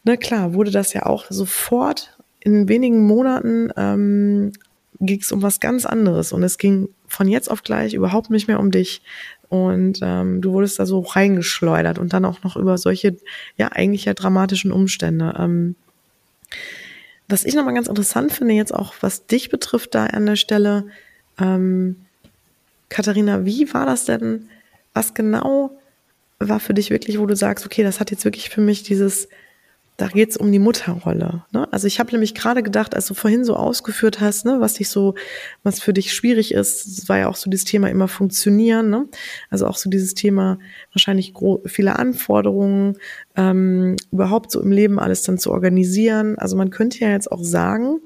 na klar, wurde das ja auch sofort in wenigen Monaten ähm, ging es um was ganz anderes und es ging von jetzt auf gleich überhaupt nicht mehr um dich. Und ähm, du wurdest da so reingeschleudert und dann auch noch über solche, ja, eigentlich ja dramatischen Umstände. Ähm, was ich nochmal ganz interessant finde, jetzt auch was dich betrifft da an der Stelle, ähm, Katharina, wie war das denn? Was genau war für dich wirklich, wo du sagst, okay, das hat jetzt wirklich für mich dieses da geht's um die Mutterrolle. Ne? Also ich habe nämlich gerade gedacht, als du vorhin so ausgeführt hast, ne, was dich so, was für dich schwierig ist, das war ja auch so dieses Thema immer funktionieren, ne? Also auch so dieses Thema wahrscheinlich viele Anforderungen, ähm, überhaupt so im Leben alles dann zu organisieren. Also man könnte ja jetzt auch sagen,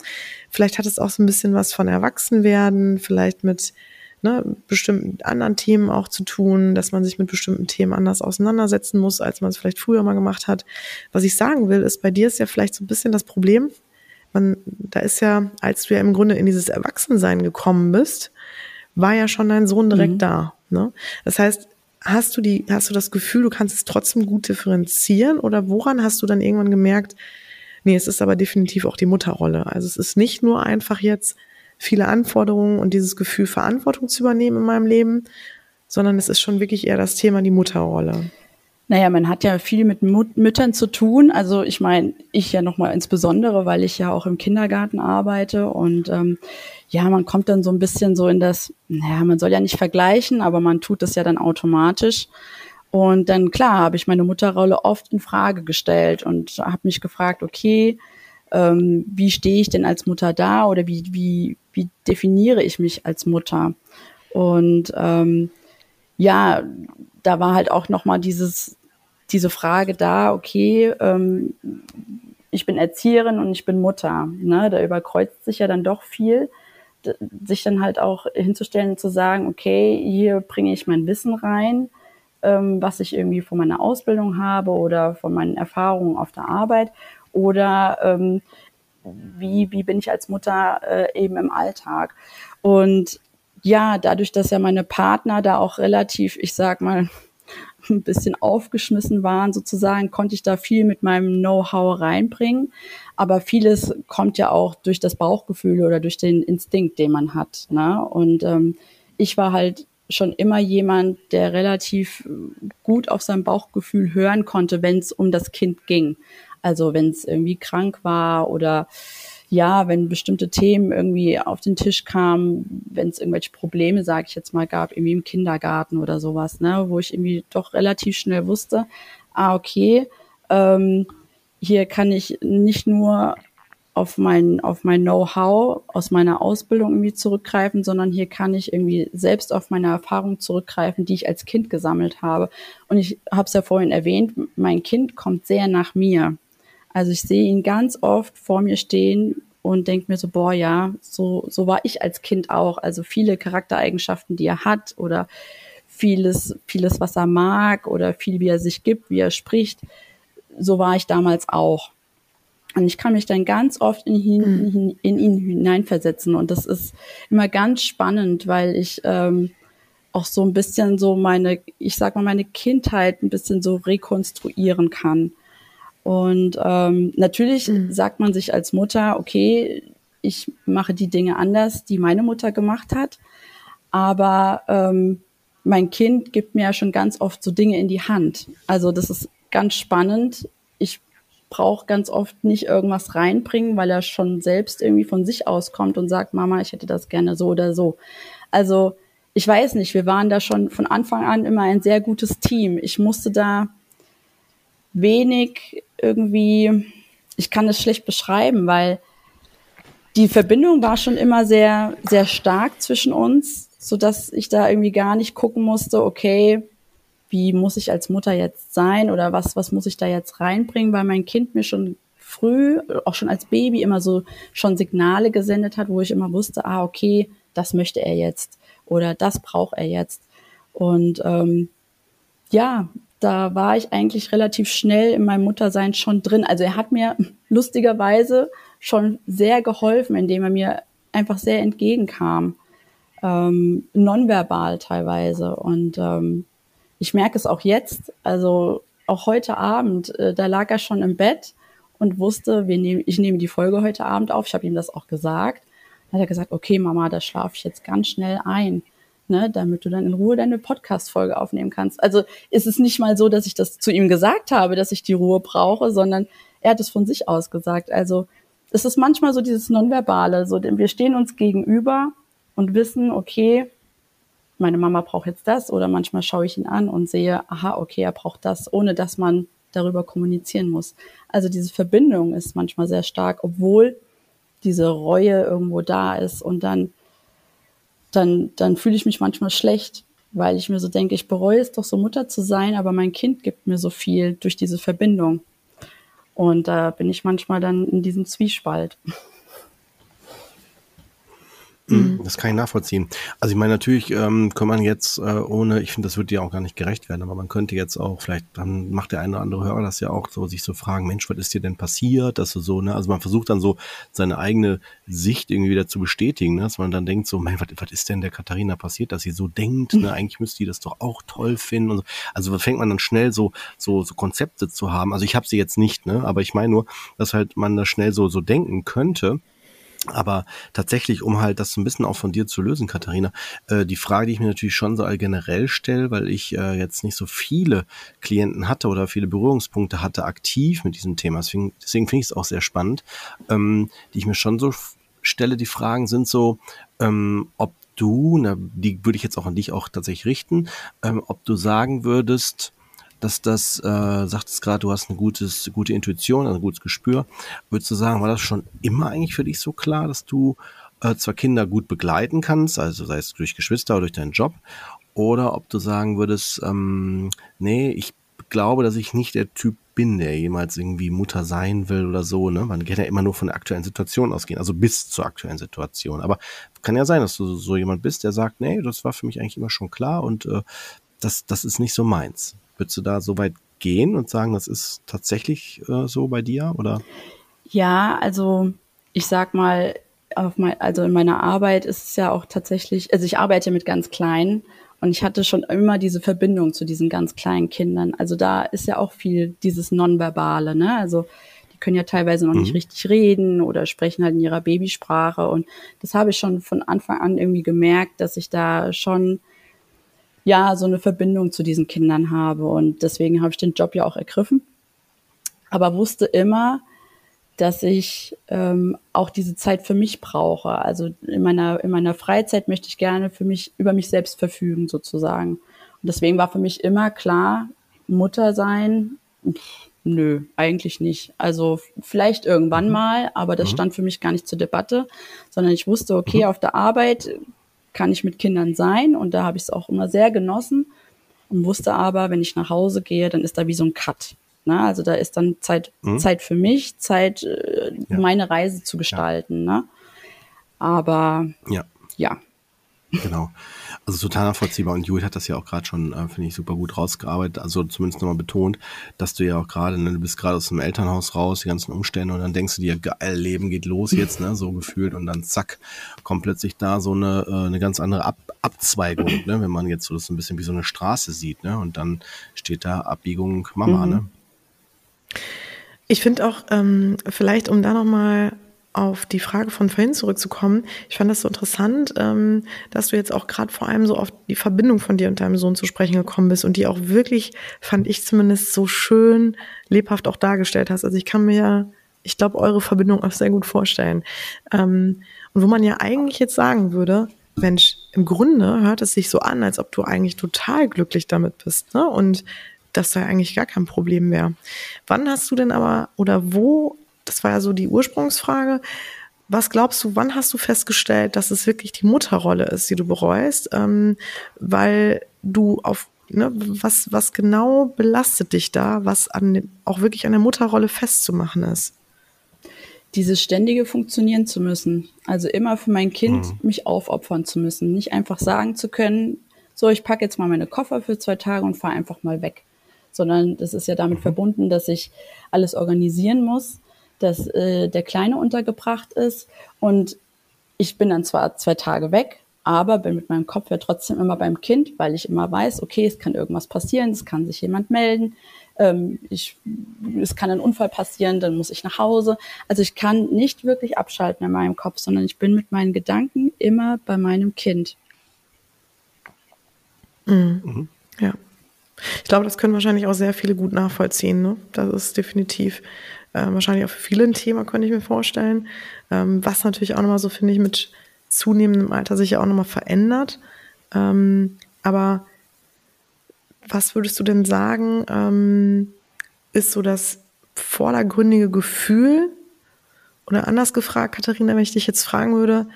vielleicht hat es auch so ein bisschen was von Erwachsenwerden, vielleicht mit ne, bestimmten anderen Themen auch zu tun, dass man sich mit bestimmten Themen anders auseinandersetzen muss, als man es vielleicht früher mal gemacht hat. Was ich sagen will, ist, bei dir ist ja vielleicht so ein bisschen das Problem, man, da ist ja, als du ja im Grunde in dieses Erwachsensein gekommen bist, war ja schon dein Sohn direkt mhm. da. Ne? Das heißt, hast du die, hast du das Gefühl, du kannst es trotzdem gut differenzieren oder woran hast du dann irgendwann gemerkt, nee, es ist aber definitiv auch die Mutterrolle. Also es ist nicht nur einfach jetzt, viele Anforderungen und dieses Gefühl, Verantwortung zu übernehmen in meinem Leben, sondern es ist schon wirklich eher das Thema die Mutterrolle. Naja, man hat ja viel mit Mut Müttern zu tun. Also ich meine, ich ja nochmal insbesondere, weil ich ja auch im Kindergarten arbeite und ähm, ja, man kommt dann so ein bisschen so in das, naja, man soll ja nicht vergleichen, aber man tut das ja dann automatisch. Und dann klar habe ich meine Mutterrolle oft in Frage gestellt und habe mich gefragt, okay, ähm, wie stehe ich denn als Mutter da oder wie, wie, wie definiere ich mich als Mutter? Und ähm, ja, da war halt auch nochmal dieses, diese Frage da, okay, ähm, ich bin Erzieherin und ich bin Mutter. Ne? Da überkreuzt sich ja dann doch viel, sich dann halt auch hinzustellen und zu sagen, okay, hier bringe ich mein Wissen rein, ähm, was ich irgendwie von meiner Ausbildung habe oder von meinen Erfahrungen auf der Arbeit oder ähm, wie, wie bin ich als Mutter äh, eben im Alltag. Und ja, dadurch, dass ja meine Partner da auch relativ, ich sag mal, ein bisschen aufgeschmissen waren sozusagen, konnte ich da viel mit meinem Know-how reinbringen. Aber vieles kommt ja auch durch das Bauchgefühl oder durch den Instinkt, den man hat. Ne? Und ähm, ich war halt schon immer jemand, der relativ gut auf sein Bauchgefühl hören konnte, wenn es um das Kind ging. Also wenn es irgendwie krank war oder ja, wenn bestimmte Themen irgendwie auf den Tisch kamen, wenn es irgendwelche Probleme, sage ich jetzt mal, gab, irgendwie im Kindergarten oder sowas, ne, wo ich irgendwie doch relativ schnell wusste, ah, okay, ähm, hier kann ich nicht nur auf mein, auf mein Know-how aus meiner Ausbildung irgendwie zurückgreifen, sondern hier kann ich irgendwie selbst auf meine Erfahrung zurückgreifen, die ich als Kind gesammelt habe. Und ich habe es ja vorhin erwähnt, mein Kind kommt sehr nach mir. Also ich sehe ihn ganz oft vor mir stehen und denke mir so, boah, ja, so, so war ich als Kind auch. Also viele Charaktereigenschaften, die er hat oder vieles, vieles, was er mag oder viel, wie er sich gibt, wie er spricht, so war ich damals auch. Und ich kann mich dann ganz oft in ihn, hm. in ihn hineinversetzen. Und das ist immer ganz spannend, weil ich ähm, auch so ein bisschen so meine, ich sag mal, meine Kindheit ein bisschen so rekonstruieren kann. Und ähm, natürlich mhm. sagt man sich als Mutter, okay, ich mache die Dinge anders, die meine Mutter gemacht hat. Aber ähm, mein Kind gibt mir ja schon ganz oft so Dinge in die Hand. Also das ist ganz spannend. Ich brauche ganz oft nicht irgendwas reinbringen, weil er schon selbst irgendwie von sich aus kommt und sagt, Mama, ich hätte das gerne so oder so. Also ich weiß nicht, wir waren da schon von Anfang an immer ein sehr gutes Team. Ich musste da wenig irgendwie, ich kann es schlecht beschreiben, weil die Verbindung war schon immer sehr, sehr stark zwischen uns, so dass ich da irgendwie gar nicht gucken musste, okay, wie muss ich als Mutter jetzt sein oder was, was muss ich da jetzt reinbringen, weil mein Kind mir schon früh, auch schon als Baby immer so schon Signale gesendet hat, wo ich immer wusste, ah, okay, das möchte er jetzt oder das braucht er jetzt. Und ähm, ja, da war ich eigentlich relativ schnell in meinem Muttersein schon drin. Also er hat mir lustigerweise schon sehr geholfen, indem er mir einfach sehr entgegenkam, ähm, nonverbal teilweise. Und ähm, ich merke es auch jetzt, also auch heute Abend, äh, da lag er schon im Bett und wusste, wir nehmen, ich nehme die Folge heute Abend auf. Ich habe ihm das auch gesagt. Dann hat er gesagt, okay, Mama, da schlafe ich jetzt ganz schnell ein ne, damit du dann in Ruhe deine Podcast-Folge aufnehmen kannst. Also ist es nicht mal so, dass ich das zu ihm gesagt habe, dass ich die Ruhe brauche, sondern er hat es von sich aus gesagt. Also es ist manchmal so dieses Nonverbale, so wir stehen uns gegenüber und wissen, okay, meine Mama braucht jetzt das oder manchmal schaue ich ihn an und sehe, aha, okay, er braucht das, ohne dass man darüber kommunizieren muss. Also diese Verbindung ist manchmal sehr stark, obwohl diese Reue irgendwo da ist und dann dann, dann fühle ich mich manchmal schlecht, weil ich mir so denke, ich bereue es doch so Mutter zu sein, aber mein Kind gibt mir so viel durch diese Verbindung. Und da bin ich manchmal dann in diesem Zwiespalt. Mhm. Das kann ich nachvollziehen. Also ich meine, natürlich ähm, kann man jetzt äh, ohne, ich finde, das wird dir auch gar nicht gerecht werden, aber man könnte jetzt auch, vielleicht dann macht der eine oder andere Hörer das ja auch so, sich so fragen, Mensch, was ist dir denn passiert? Dass du so, ne, also man versucht dann so seine eigene Sicht irgendwie wieder zu bestätigen, ne? dass man dann denkt so, mein, was, was ist denn der Katharina passiert, dass sie so denkt, ne? Eigentlich müsste die das doch auch toll finden. Und so. Also fängt man dann schnell so, so, so Konzepte zu haben. Also ich habe sie jetzt nicht, ne? Aber ich meine nur, dass halt man da schnell so, so denken könnte. Aber tatsächlich, um halt das ein bisschen auch von dir zu lösen, Katharina, äh, die Frage, die ich mir natürlich schon so generell stelle, weil ich äh, jetzt nicht so viele Klienten hatte oder viele Berührungspunkte hatte aktiv mit diesem Thema, deswegen, deswegen finde ich es auch sehr spannend, ähm, die ich mir schon so stelle, die Fragen sind so, ähm, ob du, na, die würde ich jetzt auch an dich auch tatsächlich richten, ähm, ob du sagen würdest, dass das, äh, sagtest gerade, du hast eine gutes, gute Intuition, ein gutes Gespür. Würdest du sagen, war das schon immer eigentlich für dich so klar, dass du äh, zwar Kinder gut begleiten kannst, also sei es durch Geschwister oder durch deinen Job, oder ob du sagen würdest, ähm, nee, ich glaube, dass ich nicht der Typ bin, der jemals irgendwie Mutter sein will oder so. Ne? Man kann ja immer nur von der aktuellen Situation ausgehen, also bis zur aktuellen Situation. Aber kann ja sein, dass du so jemand bist, der sagt, nee, das war für mich eigentlich immer schon klar und äh, das, das ist nicht so meins. Würdest du da so weit gehen und sagen, das ist tatsächlich äh, so bei dir oder? Ja, also ich sag mal, auf mein, also in meiner Arbeit ist es ja auch tatsächlich, also ich arbeite mit ganz kleinen und ich hatte schon immer diese Verbindung zu diesen ganz kleinen Kindern. Also da ist ja auch viel dieses Nonverbale, ne? Also die können ja teilweise noch mhm. nicht richtig reden oder sprechen halt in ihrer Babysprache. Und das habe ich schon von Anfang an irgendwie gemerkt, dass ich da schon ja so eine Verbindung zu diesen Kindern habe. Und deswegen habe ich den Job ja auch ergriffen. Aber wusste immer, dass ich ähm, auch diese Zeit für mich brauche. Also in meiner, in meiner Freizeit möchte ich gerne für mich, über mich selbst verfügen, sozusagen. Und deswegen war für mich immer klar, Mutter sein, pff, nö, eigentlich nicht. Also vielleicht irgendwann mhm. mal, aber das mhm. stand für mich gar nicht zur Debatte, sondern ich wusste, okay, mhm. auf der Arbeit kann ich mit Kindern sein und da habe ich es auch immer sehr genossen und wusste aber, wenn ich nach Hause gehe, dann ist da wie so ein Cut. Ne? Also da ist dann Zeit, mhm. Zeit für mich, Zeit, äh, ja. meine Reise zu gestalten. Ja. Ne? Aber ja. ja. Genau. Also total nachvollziehbar. Und Judith hat das ja auch gerade schon, äh, finde ich, super gut rausgearbeitet. Also zumindest nochmal betont, dass du ja auch gerade, ne, du bist gerade aus dem Elternhaus raus, die ganzen Umstände, und dann denkst du dir, geil, Leben geht los jetzt, ne, so gefühlt. Und dann zack, kommt plötzlich da so eine, äh, eine ganz andere Ab Abzweigung, ne, wenn man jetzt so das ein bisschen wie so eine Straße sieht, ne? Und dann steht da Abbiegung Mama, mhm. ne? Ich finde auch, ähm, vielleicht um da nochmal auf die Frage von vorhin zurückzukommen, ich fand das so interessant, ähm, dass du jetzt auch gerade vor allem so auf die Verbindung von dir und deinem Sohn zu sprechen gekommen bist und die auch wirklich, fand ich zumindest, so schön lebhaft auch dargestellt hast. Also ich kann mir, ich glaube, eure Verbindung auch sehr gut vorstellen. Ähm, und wo man ja eigentlich jetzt sagen würde, Mensch, im Grunde hört es sich so an, als ob du eigentlich total glücklich damit bist, ne? Und dass da eigentlich gar kein Problem wäre. Wann hast du denn aber oder wo das war ja so die Ursprungsfrage. Was glaubst du, wann hast du festgestellt, dass es wirklich die Mutterrolle ist, die du bereust? Ähm, weil du auf, ne, was, was genau belastet dich da, was an, auch wirklich an der Mutterrolle festzumachen ist? Dieses ständige Funktionieren zu müssen. Also immer für mein Kind mhm. mich aufopfern zu müssen. Nicht einfach sagen zu können, so, ich packe jetzt mal meine Koffer für zwei Tage und fahre einfach mal weg. Sondern das ist ja damit mhm. verbunden, dass ich alles organisieren muss dass äh, der Kleine untergebracht ist und ich bin dann zwar zwei Tage weg, aber bin mit meinem Kopf ja trotzdem immer beim Kind, weil ich immer weiß, okay, es kann irgendwas passieren, es kann sich jemand melden, ähm, ich, es kann ein Unfall passieren, dann muss ich nach Hause. Also ich kann nicht wirklich abschalten in meinem Kopf, sondern ich bin mit meinen Gedanken immer bei meinem Kind. Mhm. Mhm. Ja. Ich glaube, das können wahrscheinlich auch sehr viele gut nachvollziehen. Ne? Das ist definitiv äh, wahrscheinlich auch für viele ein Thema, könnte ich mir vorstellen. Ähm, was natürlich auch nochmal so, finde ich, mit zunehmendem Alter sich ja auch nochmal verändert. Ähm, aber was würdest du denn sagen, ähm, ist so das vordergründige Gefühl? Oder anders gefragt, Katharina, wenn ich dich jetzt fragen würde,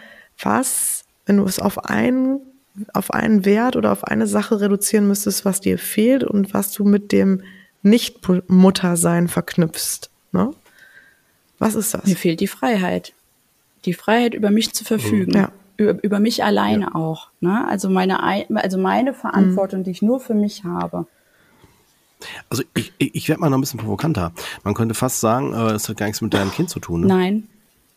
was, wenn du es auf einen, auf einen Wert oder auf eine Sache reduzieren müsstest, was dir fehlt und was du mit dem Nicht-Muttersein verknüpfst? Ne? Was ist das? Mir fehlt die Freiheit. Die Freiheit, über mich zu verfügen. Ja. Über, über mich alleine ja. auch. Ne? Also, meine, also meine Verantwortung, mhm. die ich nur für mich habe. Also ich, ich, ich werde mal noch ein bisschen provokanter. Man könnte fast sagen, äh, es hat gar nichts mit deinem Kind zu tun. Ne? Nein.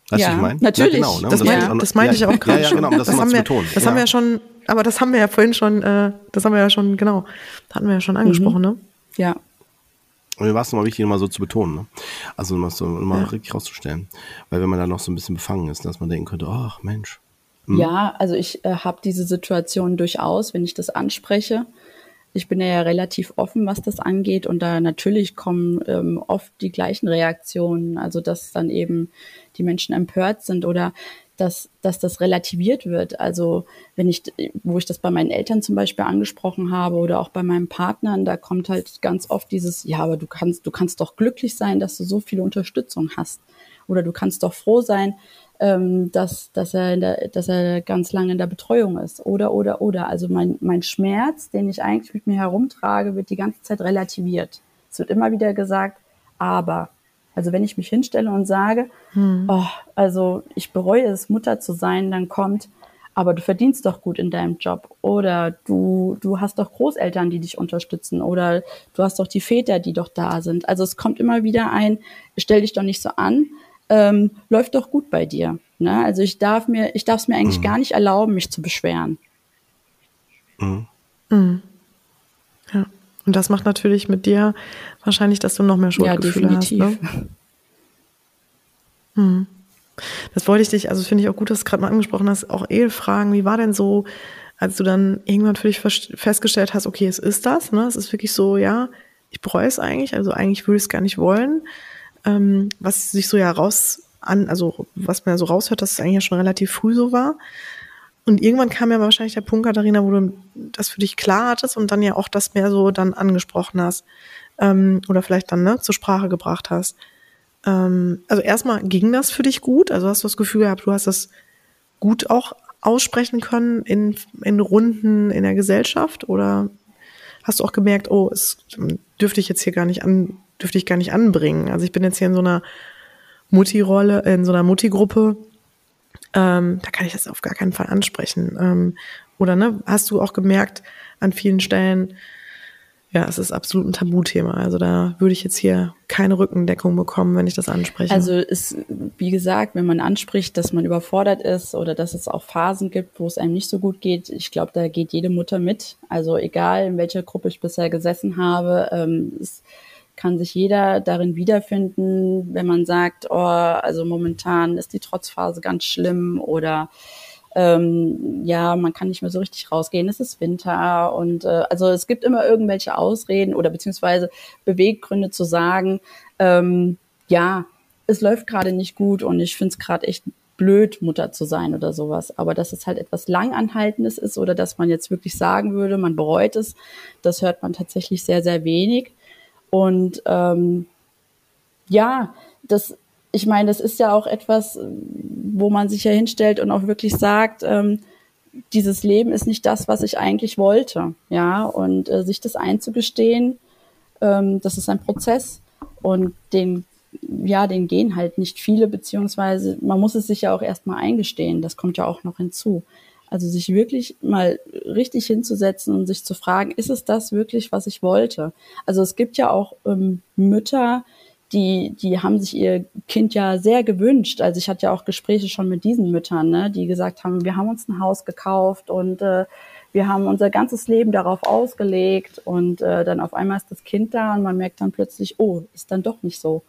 Weißt ja, du, ich meine? Natürlich. Ja, genau, ne? das, das, mein, das meinte ich auch gerade ja, ja, genau, das, das haben wir, betonen. Das haben wir ja schon, aber das haben wir ja vorhin schon, äh, das haben wir ja schon, genau, hatten wir ja schon angesprochen, mhm. ne? Ja. Und mir war es nochmal wichtig, nochmal so zu betonen. Ne? Also nochmal so, nochmal ja. richtig rauszustellen. Weil wenn man da noch so ein bisschen befangen ist, dass man denken könnte, ach Mensch. Hm. Ja, also ich äh, habe diese Situation durchaus, wenn ich das anspreche. Ich bin ja relativ offen, was das angeht. Und da natürlich kommen ähm, oft die gleichen Reaktionen. Also dass dann eben die Menschen empört sind oder dass, dass das relativiert wird. Also wenn ich, wo ich das bei meinen Eltern zum Beispiel angesprochen habe oder auch bei meinen Partnern, da kommt halt ganz oft dieses, ja, aber du kannst, du kannst doch glücklich sein, dass du so viel Unterstützung hast. Oder du kannst doch froh sein, ähm, dass, dass, er in der, dass er ganz lange in der Betreuung ist. Oder, oder, oder. Also mein, mein Schmerz, den ich eigentlich mit mir herumtrage, wird die ganze Zeit relativiert. Es wird immer wieder gesagt, aber also wenn ich mich hinstelle und sage, hm. oh, also ich bereue es, Mutter zu sein, dann kommt, aber du verdienst doch gut in deinem Job oder du, du hast doch Großeltern, die dich unterstützen oder du hast doch die Väter, die doch da sind. Also es kommt immer wieder ein, stell dich doch nicht so an, ähm, läuft doch gut bei dir. Ne? Also ich darf mir, ich darf es mir eigentlich mhm. gar nicht erlauben, mich zu beschweren. Mhm. Mhm. Ja. Und das macht natürlich mit dir wahrscheinlich, dass du noch mehr Schuldgefühle ja, hast. Ne? Hm. Das wollte ich dich, also finde ich auch gut, dass du gerade mal angesprochen hast, auch Ehefragen, wie war denn so, als du dann irgendwann für dich festgestellt hast, okay, es ist das, ne? Es ist wirklich so, ja, ich bereue es eigentlich, also eigentlich würde ich es gar nicht wollen. Ähm, was sich so ja raus an, also was man ja so raushört, dass es eigentlich ja schon relativ früh so war. Und irgendwann kam ja wahrscheinlich der Punkt, Katharina, wo du das für dich klar hattest und dann ja auch das mehr so dann angesprochen hast ähm, oder vielleicht dann ne, zur Sprache gebracht hast. Ähm, also erstmal ging das für dich gut? Also hast du das Gefühl gehabt, du hast das gut auch aussprechen können in, in Runden in der Gesellschaft? Oder hast du auch gemerkt, oh, es dürfte ich jetzt hier gar nicht an, dürfte ich gar nicht anbringen. Also ich bin jetzt hier in so einer Mutti-Rolle, in so einer Mutti-Gruppe. Ähm, da kann ich das auf gar keinen Fall ansprechen. Ähm, oder ne, hast du auch gemerkt an vielen Stellen, ja, es ist absolut ein Tabuthema. Also da würde ich jetzt hier keine Rückendeckung bekommen, wenn ich das anspreche. Also ist, wie gesagt, wenn man anspricht, dass man überfordert ist oder dass es auch Phasen gibt, wo es einem nicht so gut geht, ich glaube, da geht jede Mutter mit. Also egal, in welcher Gruppe ich bisher gesessen habe, ähm, es kann sich jeder darin wiederfinden, wenn man sagt, oh, also momentan ist die Trotzphase ganz schlimm oder ähm, ja, man kann nicht mehr so richtig rausgehen, es ist Winter und äh, also es gibt immer irgendwelche Ausreden oder beziehungsweise Beweggründe zu sagen, ähm, ja, es läuft gerade nicht gut und ich finde es gerade echt blöd, Mutter zu sein oder sowas. Aber dass es halt etwas Langanhaltendes ist oder dass man jetzt wirklich sagen würde, man bereut es, das hört man tatsächlich sehr, sehr wenig. Und ähm, ja, das ich meine, das ist ja auch etwas, wo man sich ja hinstellt und auch wirklich sagt, ähm, dieses Leben ist nicht das, was ich eigentlich wollte. Ja, und äh, sich das einzugestehen, ähm, das ist ein Prozess und den, ja, den gehen halt nicht viele, beziehungsweise man muss es sich ja auch erstmal eingestehen. Das kommt ja auch noch hinzu. Also sich wirklich mal richtig hinzusetzen und sich zu fragen, ist es das wirklich, was ich wollte? Also es gibt ja auch ähm, Mütter, die, die haben sich ihr Kind ja sehr gewünscht. Also ich hatte ja auch Gespräche schon mit diesen Müttern, ne, die gesagt haben, wir haben uns ein Haus gekauft und äh, wir haben unser ganzes Leben darauf ausgelegt und äh, dann auf einmal ist das Kind da und man merkt dann plötzlich, oh, ist dann doch nicht so.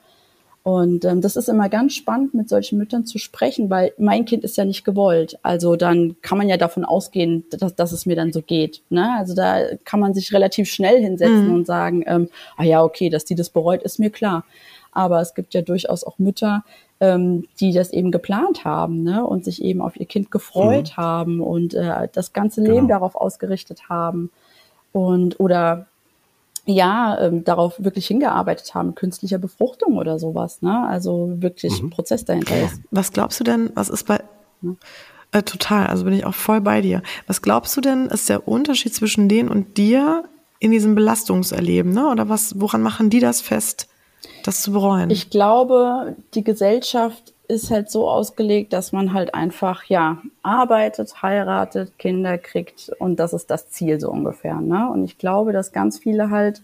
Und ähm, das ist immer ganz spannend, mit solchen Müttern zu sprechen, weil mein Kind ist ja nicht gewollt. Also dann kann man ja davon ausgehen, dass, dass es mir dann so geht. Ne? Also da kann man sich relativ schnell hinsetzen mhm. und sagen, ähm, ah ja, okay, dass die das bereut, ist mir klar. Aber es gibt ja durchaus auch Mütter, ähm, die das eben geplant haben ne? und sich eben auf ihr Kind gefreut mhm. haben und äh, das ganze Leben genau. darauf ausgerichtet haben. Und oder ja, ähm, darauf wirklich hingearbeitet haben, künstlicher Befruchtung oder sowas, ne? Also wirklich mhm. Prozess dahinter ist. Was glaubst du denn, was ist bei äh, total, also bin ich auch voll bei dir. Was glaubst du denn, ist der Unterschied zwischen denen und dir in diesem Belastungserleben, ne? Oder was, woran machen die das fest, das zu bereuen? Ich glaube, die Gesellschaft ist halt so ausgelegt, dass man halt einfach, ja, arbeitet, heiratet, Kinder kriegt und das ist das Ziel so ungefähr. Ne? Und ich glaube, dass ganz viele halt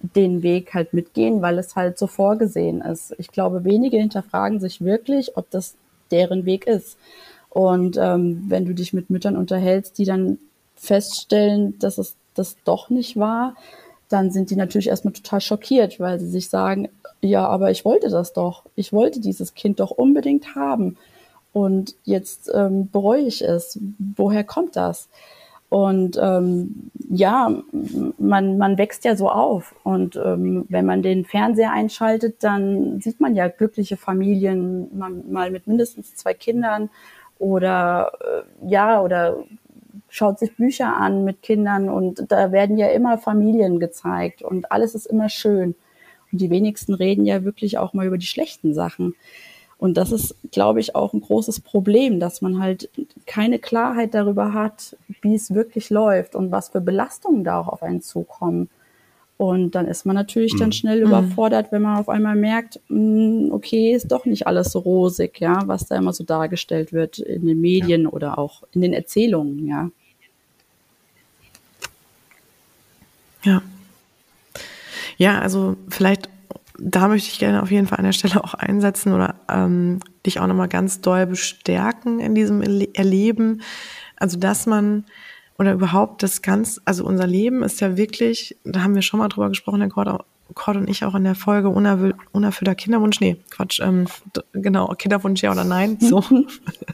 den Weg halt mitgehen, weil es halt so vorgesehen ist. Ich glaube, wenige hinterfragen sich wirklich, ob das deren Weg ist. Und ähm, wenn du dich mit Müttern unterhältst, die dann feststellen, dass es das doch nicht war, dann sind die natürlich erstmal total schockiert, weil sie sich sagen, ja, aber ich wollte das doch. Ich wollte dieses Kind doch unbedingt haben. Und jetzt ähm, bereue ich es. Woher kommt das? Und ähm, ja, man, man wächst ja so auf. Und ähm, wenn man den Fernseher einschaltet, dann sieht man ja glückliche Familien, man, mal mit mindestens zwei Kindern oder äh, ja, oder schaut sich Bücher an mit Kindern und da werden ja immer Familien gezeigt und alles ist immer schön. Und die wenigsten reden ja wirklich auch mal über die schlechten Sachen. Und das ist, glaube ich, auch ein großes Problem, dass man halt keine Klarheit darüber hat, wie es wirklich läuft und was für Belastungen da auch auf einen zukommen. Und dann ist man natürlich dann mhm. schnell mhm. überfordert, wenn man auf einmal merkt, mh, mm, okay, ist doch nicht alles so rosig, ja, was da immer so dargestellt wird in den Medien ja. oder auch in den Erzählungen, ja. Ja. Ja, also vielleicht, da möchte ich gerne auf jeden Fall an der Stelle auch einsetzen oder ähm, dich auch nochmal ganz doll bestärken in diesem Erleben. Also, dass man oder überhaupt das ganz, also unser Leben ist ja wirklich, da haben wir schon mal drüber gesprochen, Herr Cord, Cord und ich auch in der Folge unerfüllter Kinderwunsch, nee, Quatsch, ähm, genau, Kinderwunsch ja oder nein, so.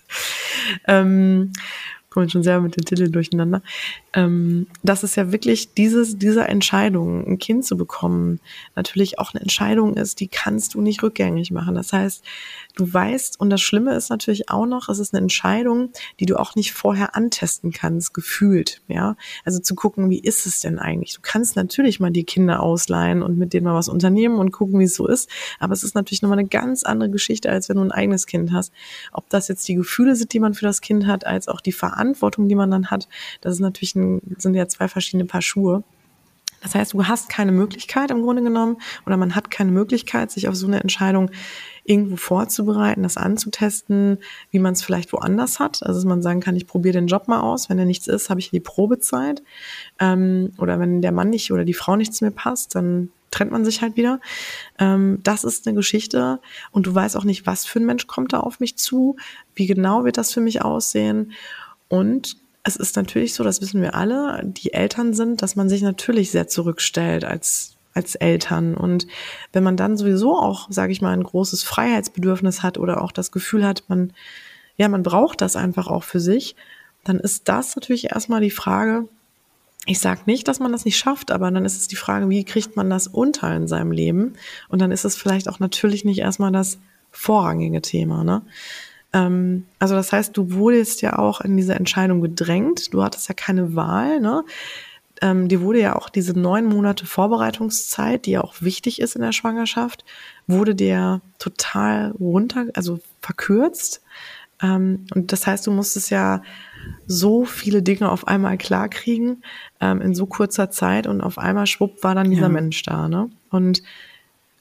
ähm, kommen schon sehr mit den Titeln durcheinander. Ähm, dass es ja wirklich dieses, diese Entscheidung, ein Kind zu bekommen, natürlich auch eine Entscheidung ist, die kannst du nicht rückgängig machen. Das heißt, du weißt, und das Schlimme ist natürlich auch noch, es ist eine Entscheidung, die du auch nicht vorher antesten kannst, gefühlt, ja. Also zu gucken, wie ist es denn eigentlich? Du kannst natürlich mal die Kinder ausleihen und mit denen mal was unternehmen und gucken, wie es so ist. Aber es ist natürlich nochmal eine ganz andere Geschichte, als wenn du ein eigenes Kind hast. Ob das jetzt die Gefühle sind, die man für das Kind hat, als auch die Verantwortung, die man dann hat. Das ist natürlich ein, sind ja zwei verschiedene Paar Schuhe. Das heißt, du hast keine Möglichkeit im Grunde genommen oder man hat keine Möglichkeit, sich auf so eine Entscheidung irgendwo vorzubereiten, das anzutesten, wie man es vielleicht woanders hat. Also dass man sagen kann, ich probiere den Job mal aus. Wenn er nichts ist, habe ich die Probezeit. Ähm, oder wenn der Mann nicht oder die Frau nichts mehr passt, dann trennt man sich halt wieder. Ähm, das ist eine Geschichte und du weißt auch nicht, was für ein Mensch kommt da auf mich zu, wie genau wird das für mich aussehen. Und es ist natürlich so, das wissen wir alle, die Eltern sind, dass man sich natürlich sehr zurückstellt als als Eltern. Und wenn man dann sowieso auch, sage ich mal, ein großes Freiheitsbedürfnis hat oder auch das Gefühl hat, man, ja, man braucht das einfach auch für sich, dann ist das natürlich erstmal die Frage, ich sage nicht, dass man das nicht schafft, aber dann ist es die Frage, wie kriegt man das unter in seinem Leben? Und dann ist es vielleicht auch natürlich nicht erstmal das vorrangige Thema. Ne? Ähm, also das heißt, du wurdest ja auch in diese Entscheidung gedrängt. Du hattest ja keine Wahl. Ne? ähm, dir wurde ja auch diese neun Monate Vorbereitungszeit, die ja auch wichtig ist in der Schwangerschaft, wurde dir total runter, also verkürzt. Ähm, und das heißt, du musstest ja so viele Dinge auf einmal klarkriegen ähm, in so kurzer Zeit und auf einmal schwupp war dann dieser ja. Mensch da, ne? Und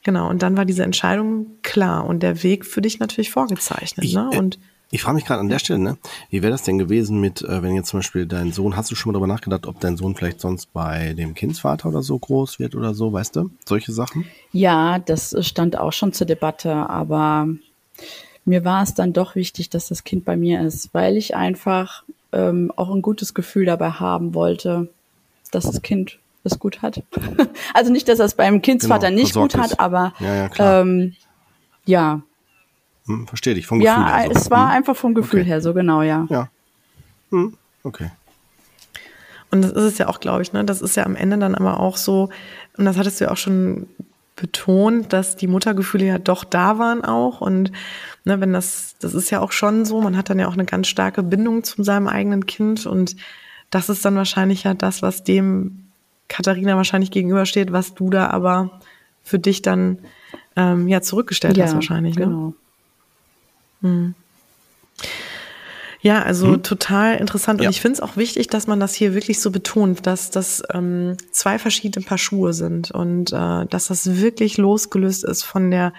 genau, und dann war diese Entscheidung klar und der Weg für dich natürlich vorgezeichnet, ich, ne? Äh, und ich frage mich gerade an der Stelle, ne? Wie wäre das denn gewesen mit, äh, wenn jetzt zum Beispiel dein Sohn, hast du schon mal darüber nachgedacht, ob dein Sohn vielleicht sonst bei dem Kindsvater oder so groß wird oder so, weißt du? Solche Sachen? Ja, das stand auch schon zur Debatte, aber mir war es dann doch wichtig, dass das Kind bei mir ist, weil ich einfach ähm, auch ein gutes Gefühl dabei haben wollte, dass das Kind es gut hat. also nicht, dass er es beim Kindsvater genau, nicht gut hat, aber ja, ja, ähm, ja hm, verstehe dich, vom Gefühl ja, her. Ja, so. es war hm. einfach vom Gefühl okay. her so, genau, ja. Ja. Hm. Okay. Und das ist es ja auch, glaube ich, ne? Das ist ja am Ende dann aber auch so, und das hattest du ja auch schon betont, dass die Muttergefühle ja doch da waren auch. Und ne, wenn das, das ist ja auch schon so, man hat dann ja auch eine ganz starke Bindung zu seinem eigenen Kind. Und das ist dann wahrscheinlich ja das, was dem Katharina wahrscheinlich gegenübersteht, was du da aber für dich dann ähm, ja zurückgestellt ja, hast wahrscheinlich. Ne? Genau. Ne? Hm. Ja, also hm? total interessant. Und ja. ich finde es auch wichtig, dass man das hier wirklich so betont, dass das ähm, zwei verschiedene Paar Schuhe sind und äh, dass das wirklich losgelöst ist von der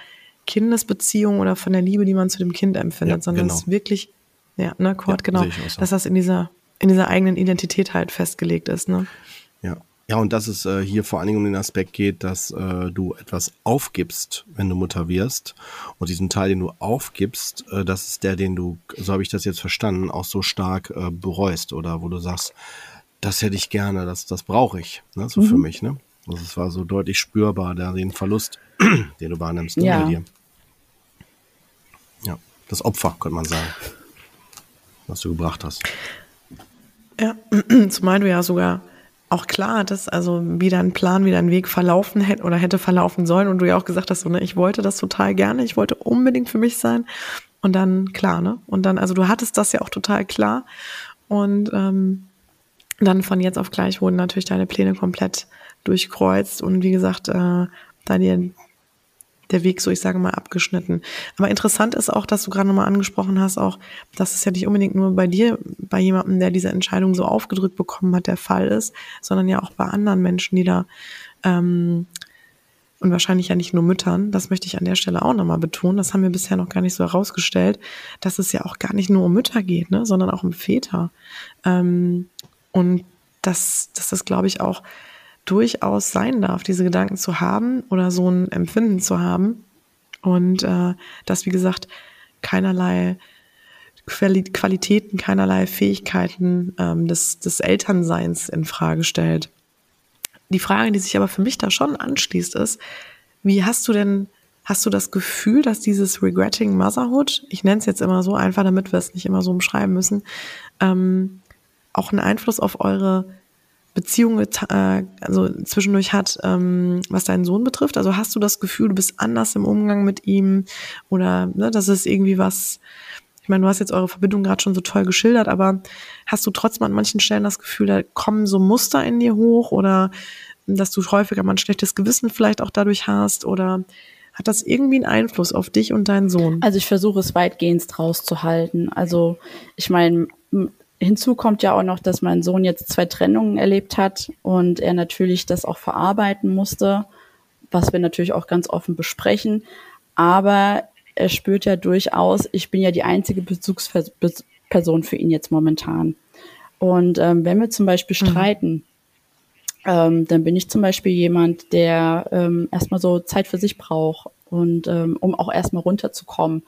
Kindesbeziehung oder von der Liebe, die man zu dem Kind empfindet, ja, sondern genau. es wirklich, ja, ne, Kurt, ja, genau, so. dass das in dieser, in dieser eigenen Identität halt festgelegt ist, ne? Ja. Und dass es äh, hier vor allen Dingen um den Aspekt geht, dass äh, du etwas aufgibst, wenn du Mutter wirst. Und diesen Teil, den du aufgibst, äh, das ist der, den du, so habe ich das jetzt verstanden, auch so stark äh, bereust oder wo du sagst, das hätte ich gerne, das, das brauche ich, ne, so mhm. für mich. Ne? Also es war so deutlich spürbar, der, den Verlust, den du wahrnimmst ne, ja. bei dir. Ja, das Opfer, könnte man sagen, was du gebracht hast. Ja, zumal du ja sogar auch klar dass also wie dein Plan, wie dein Weg verlaufen hätte oder hätte verlaufen sollen und du ja auch gesagt hast, so, ne, ich wollte das total gerne, ich wollte unbedingt für mich sein. Und dann klar, ne? Und dann, also du hattest das ja auch total klar. Und ähm, dann von jetzt auf gleich wurden natürlich deine Pläne komplett durchkreuzt. Und wie gesagt, äh, da dir der Weg so, ich sage mal, abgeschnitten. Aber interessant ist auch, dass du gerade nochmal angesprochen hast, auch, dass es ja nicht unbedingt nur bei dir, bei jemandem, der diese Entscheidung so aufgedrückt bekommen hat, der Fall ist, sondern ja auch bei anderen Menschen, die da ähm, und wahrscheinlich ja nicht nur Müttern, das möchte ich an der Stelle auch nochmal betonen, das haben wir bisher noch gar nicht so herausgestellt, dass es ja auch gar nicht nur um Mütter geht, ne, sondern auch um Väter. Ähm, und dass, dass das, glaube ich, auch durchaus sein darf, diese Gedanken zu haben oder so ein Empfinden zu haben. Und äh, das, wie gesagt, keinerlei Qualitäten, keinerlei Fähigkeiten ähm, des, des Elternseins in Frage stellt. Die Frage, die sich aber für mich da schon anschließt, ist, wie hast du denn, hast du das Gefühl, dass dieses Regretting Motherhood, ich nenne es jetzt immer so einfach, damit wir es nicht immer so umschreiben müssen, ähm, auch einen Einfluss auf eure Beziehung äh, also zwischendurch hat, ähm, was deinen Sohn betrifft? Also hast du das Gefühl, du bist anders im Umgang mit ihm oder ne, das ist irgendwie was, ich meine, du hast jetzt eure Verbindung gerade schon so toll geschildert, aber hast du trotzdem an manchen Stellen das Gefühl, da kommen so Muster in dir hoch oder dass du häufiger mal ein schlechtes Gewissen vielleicht auch dadurch hast oder hat das irgendwie einen Einfluss auf dich und deinen Sohn? Also ich versuche es weitgehend rauszuhalten. Also ich meine, hinzu kommt ja auch noch, dass mein Sohn jetzt zwei Trennungen erlebt hat und er natürlich das auch verarbeiten musste, was wir natürlich auch ganz offen besprechen. Aber er spürt ja durchaus, ich bin ja die einzige Bezugsperson für ihn jetzt momentan. Und ähm, wenn wir zum Beispiel mhm. streiten, ähm, dann bin ich zum Beispiel jemand, der ähm, erstmal so Zeit für sich braucht und ähm, um auch erstmal runterzukommen.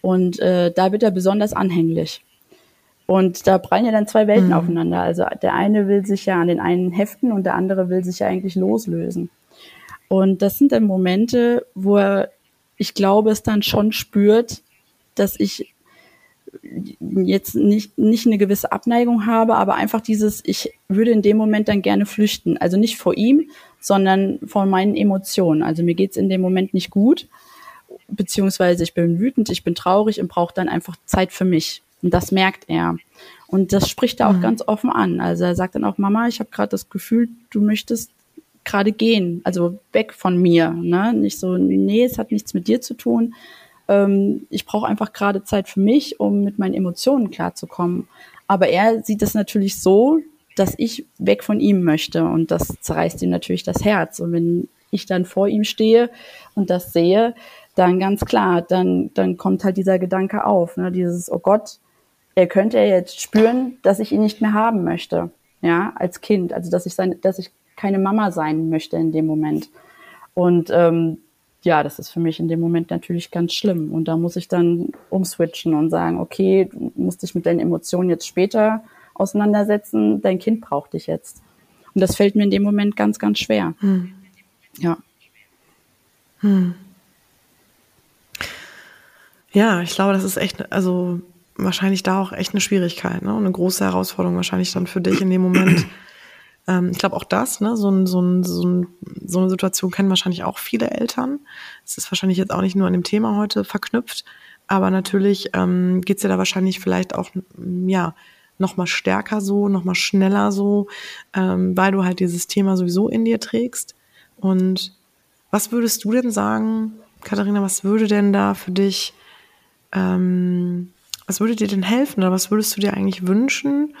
Und äh, da wird er besonders anhänglich. Und da prallen ja dann zwei Welten mhm. aufeinander. Also der eine will sich ja an den einen heften und der andere will sich ja eigentlich loslösen. Und das sind dann Momente, wo er, ich glaube, es dann schon spürt, dass ich jetzt nicht, nicht eine gewisse Abneigung habe, aber einfach dieses, ich würde in dem Moment dann gerne flüchten. Also nicht vor ihm, sondern vor meinen Emotionen. Also mir geht's in dem Moment nicht gut, beziehungsweise ich bin wütend, ich bin traurig und brauche dann einfach Zeit für mich. Und das merkt er. Und das spricht er auch mhm. ganz offen an. Also er sagt dann auch, Mama, ich habe gerade das Gefühl, du möchtest gerade gehen, also weg von mir. Ne? Nicht so, nee, es hat nichts mit dir zu tun. Ähm, ich brauche einfach gerade Zeit für mich, um mit meinen Emotionen klarzukommen. Aber er sieht es natürlich so, dass ich weg von ihm möchte. Und das zerreißt ihm natürlich das Herz. Und wenn ich dann vor ihm stehe und das sehe, dann ganz klar, dann, dann kommt halt dieser Gedanke auf, ne? dieses, oh Gott, er könnte ja jetzt spüren, dass ich ihn nicht mehr haben möchte, ja, als Kind. Also dass ich sein, dass ich keine Mama sein möchte in dem Moment. Und ähm, ja, das ist für mich in dem Moment natürlich ganz schlimm. Und da muss ich dann umswitchen und sagen, okay, du musst dich mit deinen Emotionen jetzt später auseinandersetzen, dein Kind braucht dich jetzt. Und das fällt mir in dem Moment ganz, ganz schwer. Hm. Ja. Hm. Ja, ich glaube, das ist echt, also wahrscheinlich da auch echt eine Schwierigkeit, ne? Und eine große Herausforderung wahrscheinlich dann für dich in dem Moment. Ähm, ich glaube auch das, ne, so, ein, so, ein, so, ein, so eine Situation kennen wahrscheinlich auch viele Eltern. Es ist wahrscheinlich jetzt auch nicht nur an dem Thema heute verknüpft, aber natürlich ähm, geht ja da wahrscheinlich vielleicht auch, ja, noch mal stärker so, noch mal schneller so, ähm, weil du halt dieses Thema sowieso in dir trägst. Und was würdest du denn sagen, Katharina, was würde denn da für dich ähm, was würde dir denn helfen oder was würdest du dir eigentlich wünschen,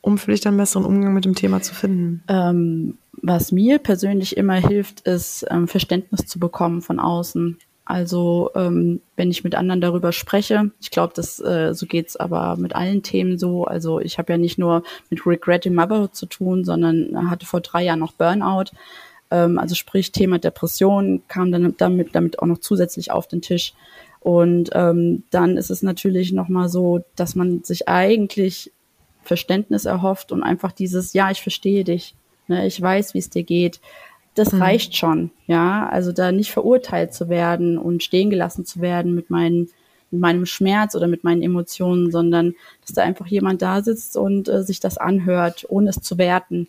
um für dich dann besseren Umgang mit dem Thema zu finden? Ähm, was mir persönlich immer hilft, ist ähm, Verständnis zu bekommen von außen. Also ähm, wenn ich mit anderen darüber spreche, ich glaube, das äh, so geht's aber mit allen Themen so. Also ich habe ja nicht nur mit Regretting Motherhood zu tun, sondern hatte vor drei Jahren noch Burnout. Ähm, also sprich Thema Depression kam dann damit, damit auch noch zusätzlich auf den Tisch. Und ähm, dann ist es natürlich nochmal so, dass man sich eigentlich Verständnis erhofft und einfach dieses, ja, ich verstehe dich, ne, ich weiß, wie es dir geht. Das mhm. reicht schon, ja. Also da nicht verurteilt zu werden und stehen gelassen zu werden mit meinen mit meinem Schmerz oder mit meinen Emotionen, sondern dass da einfach jemand da sitzt und äh, sich das anhört, ohne es zu werten.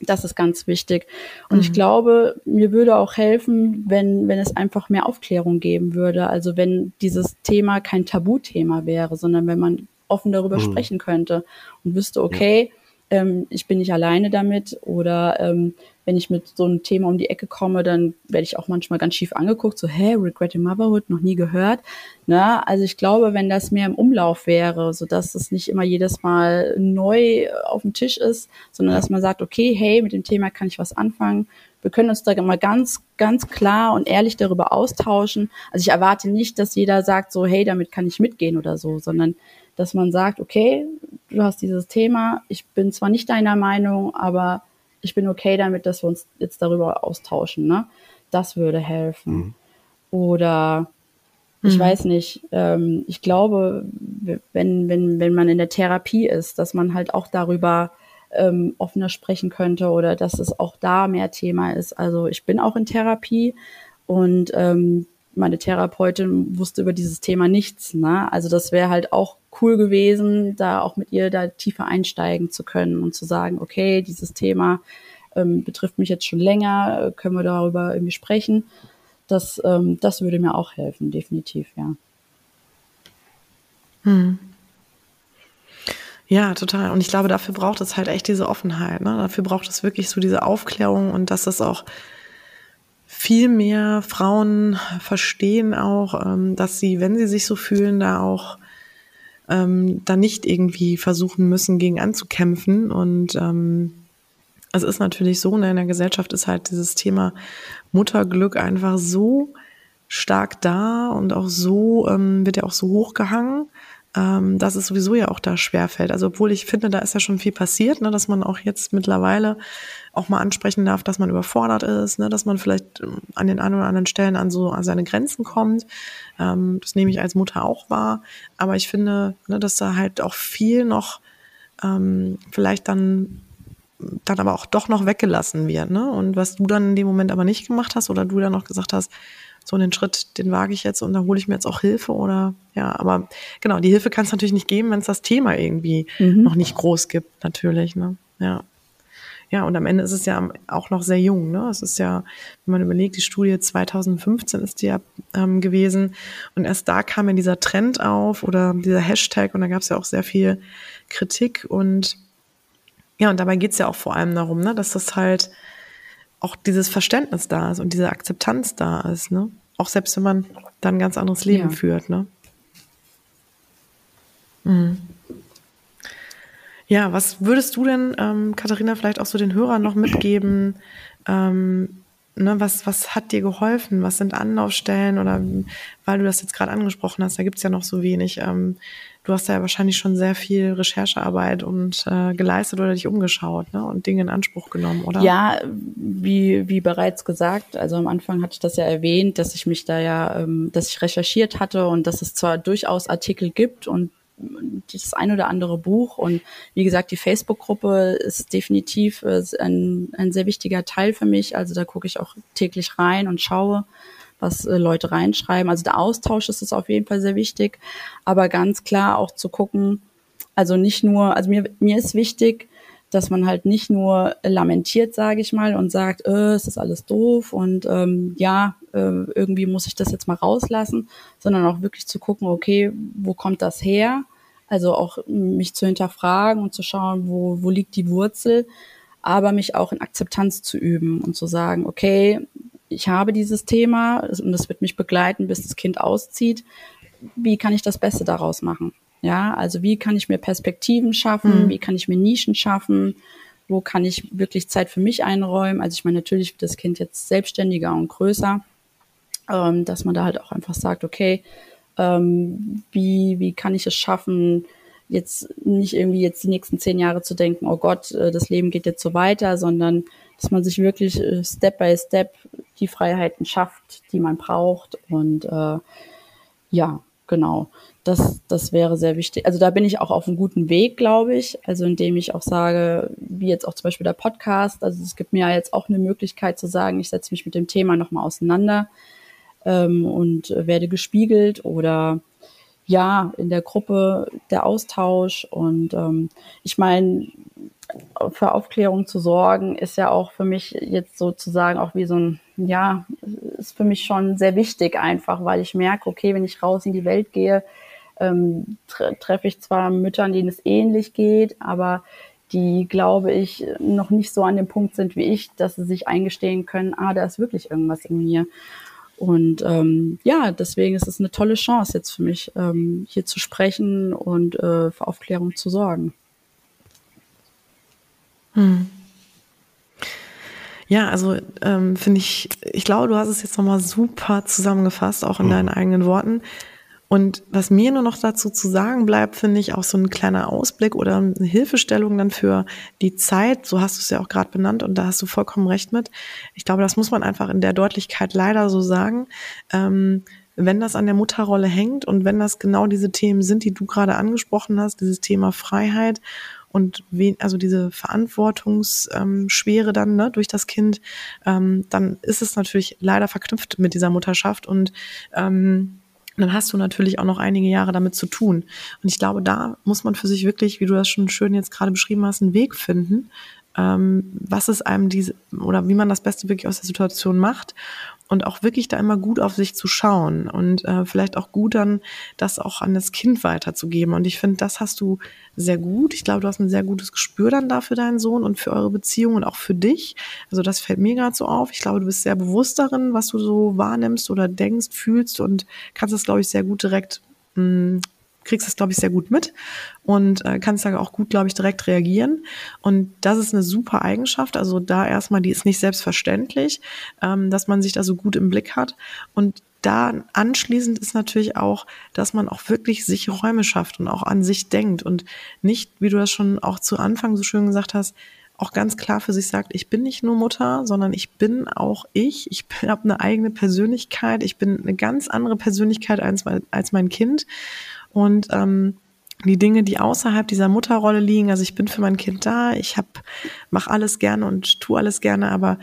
Das ist ganz wichtig. Und mhm. ich glaube, mir würde auch helfen, wenn, wenn es einfach mehr Aufklärung geben würde. Also wenn dieses Thema kein Tabuthema wäre, sondern wenn man offen darüber mhm. sprechen könnte und wüsste, okay, ja. Ähm, ich bin nicht alleine damit oder ähm, wenn ich mit so einem Thema um die Ecke komme, dann werde ich auch manchmal ganz schief angeguckt, so, hä, Regretting Motherhood, noch nie gehört. Na, also ich glaube, wenn das mehr im Umlauf wäre, so dass es nicht immer jedes Mal neu auf dem Tisch ist, sondern dass man sagt, okay, hey, mit dem Thema kann ich was anfangen. Wir können uns da mal ganz, ganz klar und ehrlich darüber austauschen. Also ich erwarte nicht, dass jeder sagt so, hey, damit kann ich mitgehen oder so, sondern dass man sagt, okay, du hast dieses Thema, ich bin zwar nicht deiner Meinung, aber ich bin okay damit, dass wir uns jetzt darüber austauschen. Ne? Das würde helfen. Mhm. Oder ich mhm. weiß nicht, ähm, ich glaube, wenn, wenn, wenn man in der Therapie ist, dass man halt auch darüber ähm, offener sprechen könnte oder dass es auch da mehr Thema ist. Also ich bin auch in Therapie und ähm, meine Therapeutin wusste über dieses Thema nichts. Ne? Also das wäre halt auch cool gewesen, da auch mit ihr da tiefer einsteigen zu können und zu sagen, okay, dieses Thema ähm, betrifft mich jetzt schon länger, äh, können wir darüber irgendwie sprechen. Das, ähm, das würde mir auch helfen, definitiv, ja. Hm. Ja, total. Und ich glaube, dafür braucht es halt echt diese Offenheit. Ne? Dafür braucht es wirklich so diese Aufklärung und dass das auch viel mehr Frauen verstehen auch, ähm, dass sie, wenn sie sich so fühlen, da auch ähm, da nicht irgendwie versuchen müssen, gegen anzukämpfen. Und ähm, es ist natürlich so, ne, in der Gesellschaft ist halt dieses Thema Mutterglück einfach so stark da und auch so, ähm, wird ja auch so hochgehangen ähm, dass es sowieso ja auch da schwerfällt. Also obwohl ich finde, da ist ja schon viel passiert, ne, dass man auch jetzt mittlerweile auch mal ansprechen darf, dass man überfordert ist, ne, dass man vielleicht ähm, an den einen oder anderen Stellen an so an seine Grenzen kommt. Ähm, das nehme ich als Mutter auch wahr. Aber ich finde, ne, dass da halt auch viel noch ähm, vielleicht dann dann aber auch doch noch weggelassen wird, ne? Und was du dann in dem Moment aber nicht gemacht hast oder du dann noch gesagt hast, so den Schritt, den wage ich jetzt und da hole ich mir jetzt auch Hilfe oder ja, aber genau, die Hilfe kann es natürlich nicht geben, wenn es das Thema irgendwie mhm. noch nicht groß gibt, natürlich, ne? Ja. Ja, und am Ende ist es ja auch noch sehr jung. Ne? Es ist ja, wenn man überlegt, die Studie 2015 ist die ja ähm, gewesen und erst da kam ja dieser Trend auf oder dieser Hashtag und da gab es ja auch sehr viel Kritik und ja, und dabei geht es ja auch vor allem darum, ne, dass das halt auch dieses Verständnis da ist und diese Akzeptanz da ist, ne? Auch selbst wenn man dann ein ganz anderes Leben ja. führt, ne? Mhm. Ja, was würdest du denn, ähm, Katharina, vielleicht auch so den Hörern noch mitgeben? Ähm, ne, was, was hat dir geholfen? Was sind Anlaufstellen? Oder weil du das jetzt gerade angesprochen hast, da gibt's ja noch so wenig. Ähm, du hast ja wahrscheinlich schon sehr viel Recherchearbeit und äh, geleistet oder dich umgeschaut ne? und Dinge in Anspruch genommen, oder? Ja, wie, wie bereits gesagt, also am Anfang hatte ich das ja erwähnt, dass ich mich da ja, ähm, dass ich recherchiert hatte und dass es zwar durchaus Artikel gibt und das ein oder andere Buch und wie gesagt, die Facebook-Gruppe ist definitiv äh, ein, ein sehr wichtiger Teil für mich. Also da gucke ich auch täglich rein und schaue, was äh, Leute reinschreiben. Also der Austausch ist es auf jeden Fall sehr wichtig, aber ganz klar auch zu gucken, also nicht nur, also mir, mir ist wichtig, dass man halt nicht nur lamentiert, sage ich mal, und sagt, äh, es ist alles doof und ähm, ja, äh, irgendwie muss ich das jetzt mal rauslassen, sondern auch wirklich zu gucken, okay, wo kommt das her? Also auch mich zu hinterfragen und zu schauen, wo, wo liegt die Wurzel, aber mich auch in Akzeptanz zu üben und zu sagen, okay, ich habe dieses Thema und es wird mich begleiten, bis das Kind auszieht. Wie kann ich das Beste daraus machen? Ja, also wie kann ich mir Perspektiven schaffen? Mhm. Wie kann ich mir Nischen schaffen? Wo kann ich wirklich Zeit für mich einräumen? Also ich meine, natürlich wird das Kind jetzt selbstständiger und größer, ähm, dass man da halt auch einfach sagt, okay, ähm, wie, wie kann ich es schaffen, jetzt nicht irgendwie jetzt die nächsten zehn Jahre zu denken, oh Gott, äh, das Leben geht jetzt so weiter, sondern dass man sich wirklich äh, Step by Step die Freiheiten schafft, die man braucht. Und äh, ja, genau. Das, das wäre sehr wichtig. Also da bin ich auch auf einem guten Weg, glaube ich. Also indem ich auch sage, wie jetzt auch zum Beispiel der Podcast. Also es gibt mir ja jetzt auch eine Möglichkeit zu sagen, ich setze mich mit dem Thema nochmal auseinander ähm, und werde gespiegelt oder ja, in der Gruppe der Austausch. Und ähm, ich meine, für Aufklärung zu sorgen, ist ja auch für mich jetzt sozusagen auch wie so ein, ja, ist für mich schon sehr wichtig einfach, weil ich merke, okay, wenn ich raus in die Welt gehe, ähm, tre treffe ich zwar Müttern, denen es ähnlich geht, aber die, glaube ich, noch nicht so an dem Punkt sind wie ich, dass sie sich eingestehen können, ah, da ist wirklich irgendwas in mir. Und ähm, ja, deswegen ist es eine tolle Chance jetzt für mich, ähm, hier zu sprechen und äh, für Aufklärung zu sorgen. Hm. Ja, also ähm, finde ich, ich glaube, du hast es jetzt nochmal super zusammengefasst, auch in hm. deinen eigenen Worten. Und was mir nur noch dazu zu sagen bleibt, finde ich auch so ein kleiner Ausblick oder eine Hilfestellung dann für die Zeit. So hast du es ja auch gerade benannt und da hast du vollkommen recht mit. Ich glaube, das muss man einfach in der Deutlichkeit leider so sagen. Ähm, wenn das an der Mutterrolle hängt und wenn das genau diese Themen sind, die du gerade angesprochen hast, dieses Thema Freiheit und wen, also diese Verantwortungsschwere dann ne, durch das Kind, ähm, dann ist es natürlich leider verknüpft mit dieser Mutterschaft und ähm, dann hast du natürlich auch noch einige Jahre damit zu tun. Und ich glaube, da muss man für sich wirklich, wie du das schon schön jetzt gerade beschrieben hast, einen Weg finden, ähm, was es einem diese oder wie man das Beste wirklich aus der Situation macht und auch wirklich da immer gut auf sich zu schauen und äh, vielleicht auch gut dann das auch an das Kind weiterzugeben. Und ich finde, das hast du sehr gut. Ich glaube, du hast ein sehr gutes Gespür dann da für deinen Sohn und für eure Beziehung und auch für dich. Also das fällt mir gerade so auf. Ich glaube, du bist sehr bewusst darin, was du so wahrnimmst oder denkst, fühlst und kannst das, glaube ich, sehr gut direkt mh, mm, kriegst das, glaube ich, sehr gut mit und äh, kannst da auch gut, glaube ich, direkt reagieren. Und das ist eine super Eigenschaft. Also da erstmal, die ist nicht selbstverständlich, ähm, dass man sich da so gut im Blick hat. Und da anschließend ist natürlich auch, dass man auch wirklich sich Räume schafft und auch an sich denkt und nicht, wie du das schon auch zu Anfang so schön gesagt hast, auch ganz klar für sich sagt, ich bin nicht nur Mutter, sondern ich bin auch ich. Ich habe eine eigene Persönlichkeit. Ich bin eine ganz andere Persönlichkeit als, als mein Kind. Und ähm, die Dinge, die außerhalb dieser Mutterrolle liegen, also ich bin für mein Kind da, ich hab, mache alles gerne und tue alles gerne, aber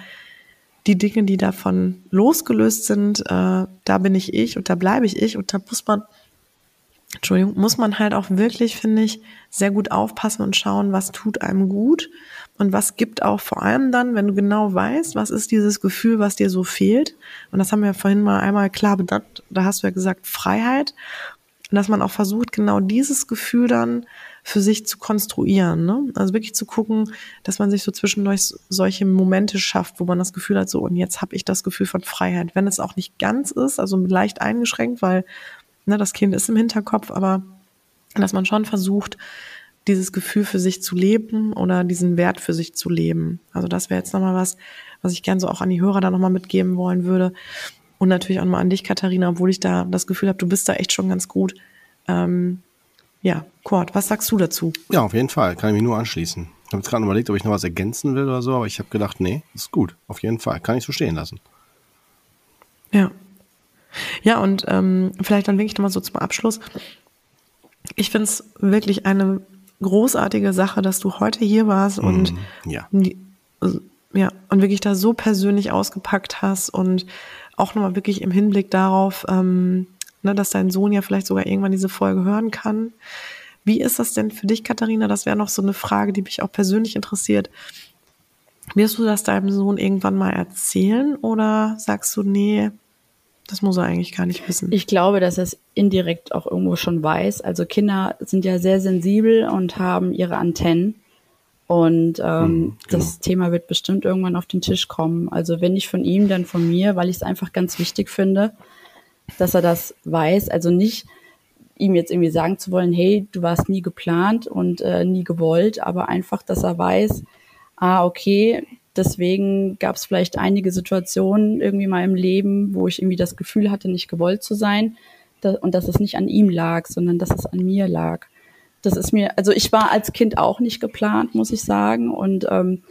die Dinge, die davon losgelöst sind, äh, da bin ich ich und da bleibe ich ich und da muss man, Entschuldigung, muss man halt auch wirklich, finde ich, sehr gut aufpassen und schauen, was tut einem gut und was gibt auch vor allem dann, wenn du genau weißt, was ist dieses Gefühl, was dir so fehlt. Und das haben wir vorhin mal einmal klar benannt, da hast du ja gesagt Freiheit. Und dass man auch versucht, genau dieses Gefühl dann für sich zu konstruieren. Ne? Also wirklich zu gucken, dass man sich so zwischendurch solche Momente schafft, wo man das Gefühl hat, so und jetzt habe ich das Gefühl von Freiheit. Wenn es auch nicht ganz ist, also leicht eingeschränkt, weil ne, das Kind ist im Hinterkopf, aber dass man schon versucht, dieses Gefühl für sich zu leben oder diesen Wert für sich zu leben. Also das wäre jetzt nochmal was, was ich gerne so auch an die Hörer da nochmal mitgeben wollen würde. Und natürlich auch nochmal an dich, Katharina, obwohl ich da das Gefühl habe, du bist da echt schon ganz gut. Ähm, ja, Kurt, was sagst du dazu? Ja, auf jeden Fall, kann ich mich nur anschließen. Ich habe jetzt gerade überlegt, ob ich noch was ergänzen will oder so, aber ich habe gedacht, nee, ist gut, auf jeden Fall, kann ich so stehen lassen. Ja. Ja, und ähm, vielleicht dann wirklich nochmal so zum Abschluss. Ich finde es wirklich eine großartige Sache, dass du heute hier warst und mm, ja. ja, und wirklich da so persönlich ausgepackt hast und auch nochmal wirklich im Hinblick darauf, ähm, ne, dass dein Sohn ja vielleicht sogar irgendwann diese Folge hören kann. Wie ist das denn für dich, Katharina? Das wäre noch so eine Frage, die mich auch persönlich interessiert. Wirst du das deinem Sohn irgendwann mal erzählen oder sagst du, nee, das muss er eigentlich gar nicht wissen? Ich glaube, dass er es indirekt auch irgendwo schon weiß. Also Kinder sind ja sehr sensibel und haben ihre Antennen. Und ähm, mhm, genau. das Thema wird bestimmt irgendwann auf den Tisch kommen. Also wenn nicht von ihm, dann von mir, weil ich es einfach ganz wichtig finde, dass er das weiß. Also nicht ihm jetzt irgendwie sagen zu wollen, hey, du warst nie geplant und äh, nie gewollt, aber einfach, dass er weiß, ah, okay, deswegen gab es vielleicht einige Situationen irgendwie mal im Leben, wo ich irgendwie das Gefühl hatte, nicht gewollt zu sein da, und dass es nicht an ihm lag, sondern dass es an mir lag das ist mir, also ich war als Kind auch nicht geplant, muss ich sagen. Und ähm,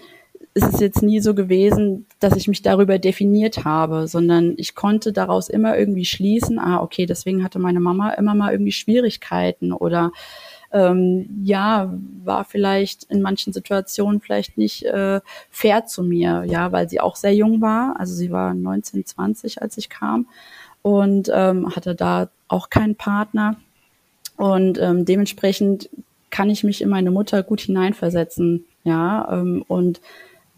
es ist jetzt nie so gewesen, dass ich mich darüber definiert habe, sondern ich konnte daraus immer irgendwie schließen, ah, okay, deswegen hatte meine Mama immer mal irgendwie Schwierigkeiten oder ähm, ja, war vielleicht in manchen Situationen vielleicht nicht äh, fair zu mir, ja, weil sie auch sehr jung war. Also sie war 19, 20, als ich kam und ähm, hatte da auch keinen Partner. Und ähm, dementsprechend kann ich mich in meine Mutter gut hineinversetzen. Ja, ähm, und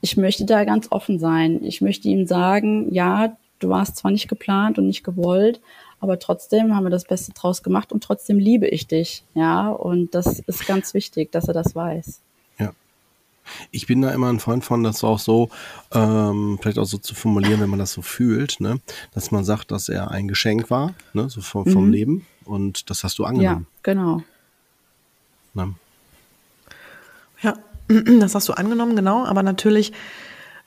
ich möchte da ganz offen sein. Ich möchte ihm sagen, ja, du warst zwar nicht geplant und nicht gewollt, aber trotzdem haben wir das Beste draus gemacht und trotzdem liebe ich dich. Ja, und das ist ganz wichtig, dass er das weiß. Ich bin da immer ein Freund von, das auch so, ähm, vielleicht auch so zu formulieren, wenn man das so fühlt, ne? dass man sagt, dass er ein Geschenk war, ne? so vom, vom mhm. Leben und das hast du angenommen. Ja, genau. Na? Ja, das hast du angenommen, genau. Aber natürlich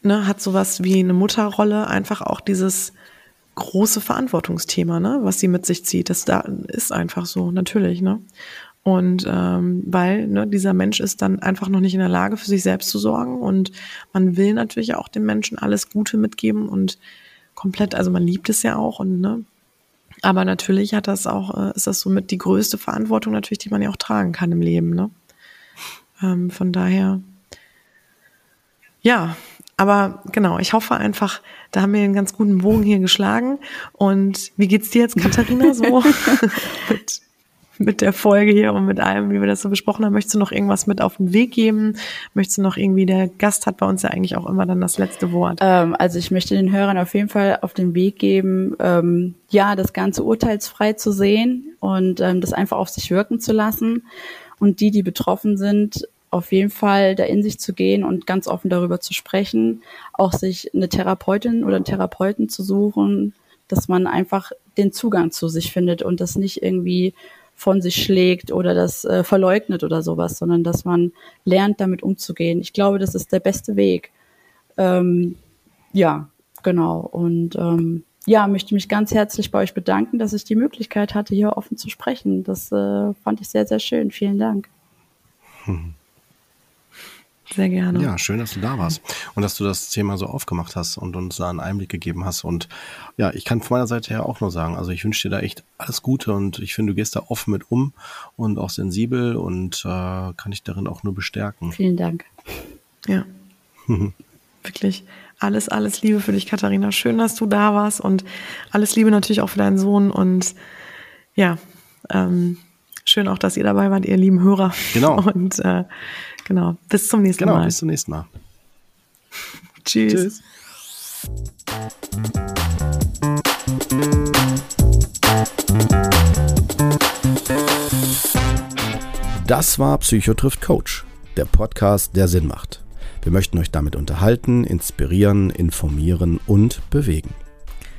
ne, hat sowas wie eine Mutterrolle einfach auch dieses große Verantwortungsthema, ne, was sie mit sich zieht. Das da ist einfach so, natürlich, ne. Und ähm, weil ne, dieser Mensch ist dann einfach noch nicht in der Lage, für sich selbst zu sorgen. Und man will natürlich auch dem Menschen alles Gute mitgeben und komplett, also man liebt es ja auch und ne, aber natürlich hat das auch, äh, ist das somit die größte Verantwortung natürlich, die man ja auch tragen kann im Leben. Ne? Ähm, von daher, ja, aber genau, ich hoffe einfach, da haben wir einen ganz guten Bogen hier geschlagen. Und wie geht's dir jetzt, Katharina, so mit, der Folge hier und mit allem, wie wir das so besprochen haben. Möchtest du noch irgendwas mit auf den Weg geben? Möchtest du noch irgendwie, der Gast hat bei uns ja eigentlich auch immer dann das letzte Wort. Ähm, also ich möchte den Hörern auf jeden Fall auf den Weg geben, ähm, ja, das Ganze urteilsfrei zu sehen und ähm, das einfach auf sich wirken zu lassen. Und die, die betroffen sind, auf jeden Fall da in sich zu gehen und ganz offen darüber zu sprechen, auch sich eine Therapeutin oder einen Therapeuten zu suchen, dass man einfach den Zugang zu sich findet und das nicht irgendwie von sich schlägt oder das äh, verleugnet oder sowas, sondern dass man lernt, damit umzugehen. Ich glaube, das ist der beste Weg. Ähm, ja, genau. Und ähm, ja, möchte mich ganz herzlich bei euch bedanken, dass ich die Möglichkeit hatte, hier offen zu sprechen. Das äh, fand ich sehr, sehr schön. Vielen Dank. Hm. Sehr gerne. Ja, schön, dass du da warst und dass du das Thema so aufgemacht hast und uns da einen Einblick gegeben hast. Und ja, ich kann von meiner Seite her auch nur sagen, also ich wünsche dir da echt alles Gute und ich finde, du gehst da offen mit um und auch sensibel und äh, kann dich darin auch nur bestärken. Vielen Dank. Ja. Wirklich alles, alles Liebe für dich, Katharina. Schön, dass du da warst und alles Liebe natürlich auch für deinen Sohn und ja, ähm, schön auch, dass ihr dabei wart, ihr lieben Hörer. Genau. Und äh, Genau. Bis zum nächsten genau, Mal. Genau, bis zum nächsten Mal. Tschüss. Tschüss. Das war Psycho trifft Coach, der Podcast, der Sinn macht. Wir möchten euch damit unterhalten, inspirieren, informieren und bewegen.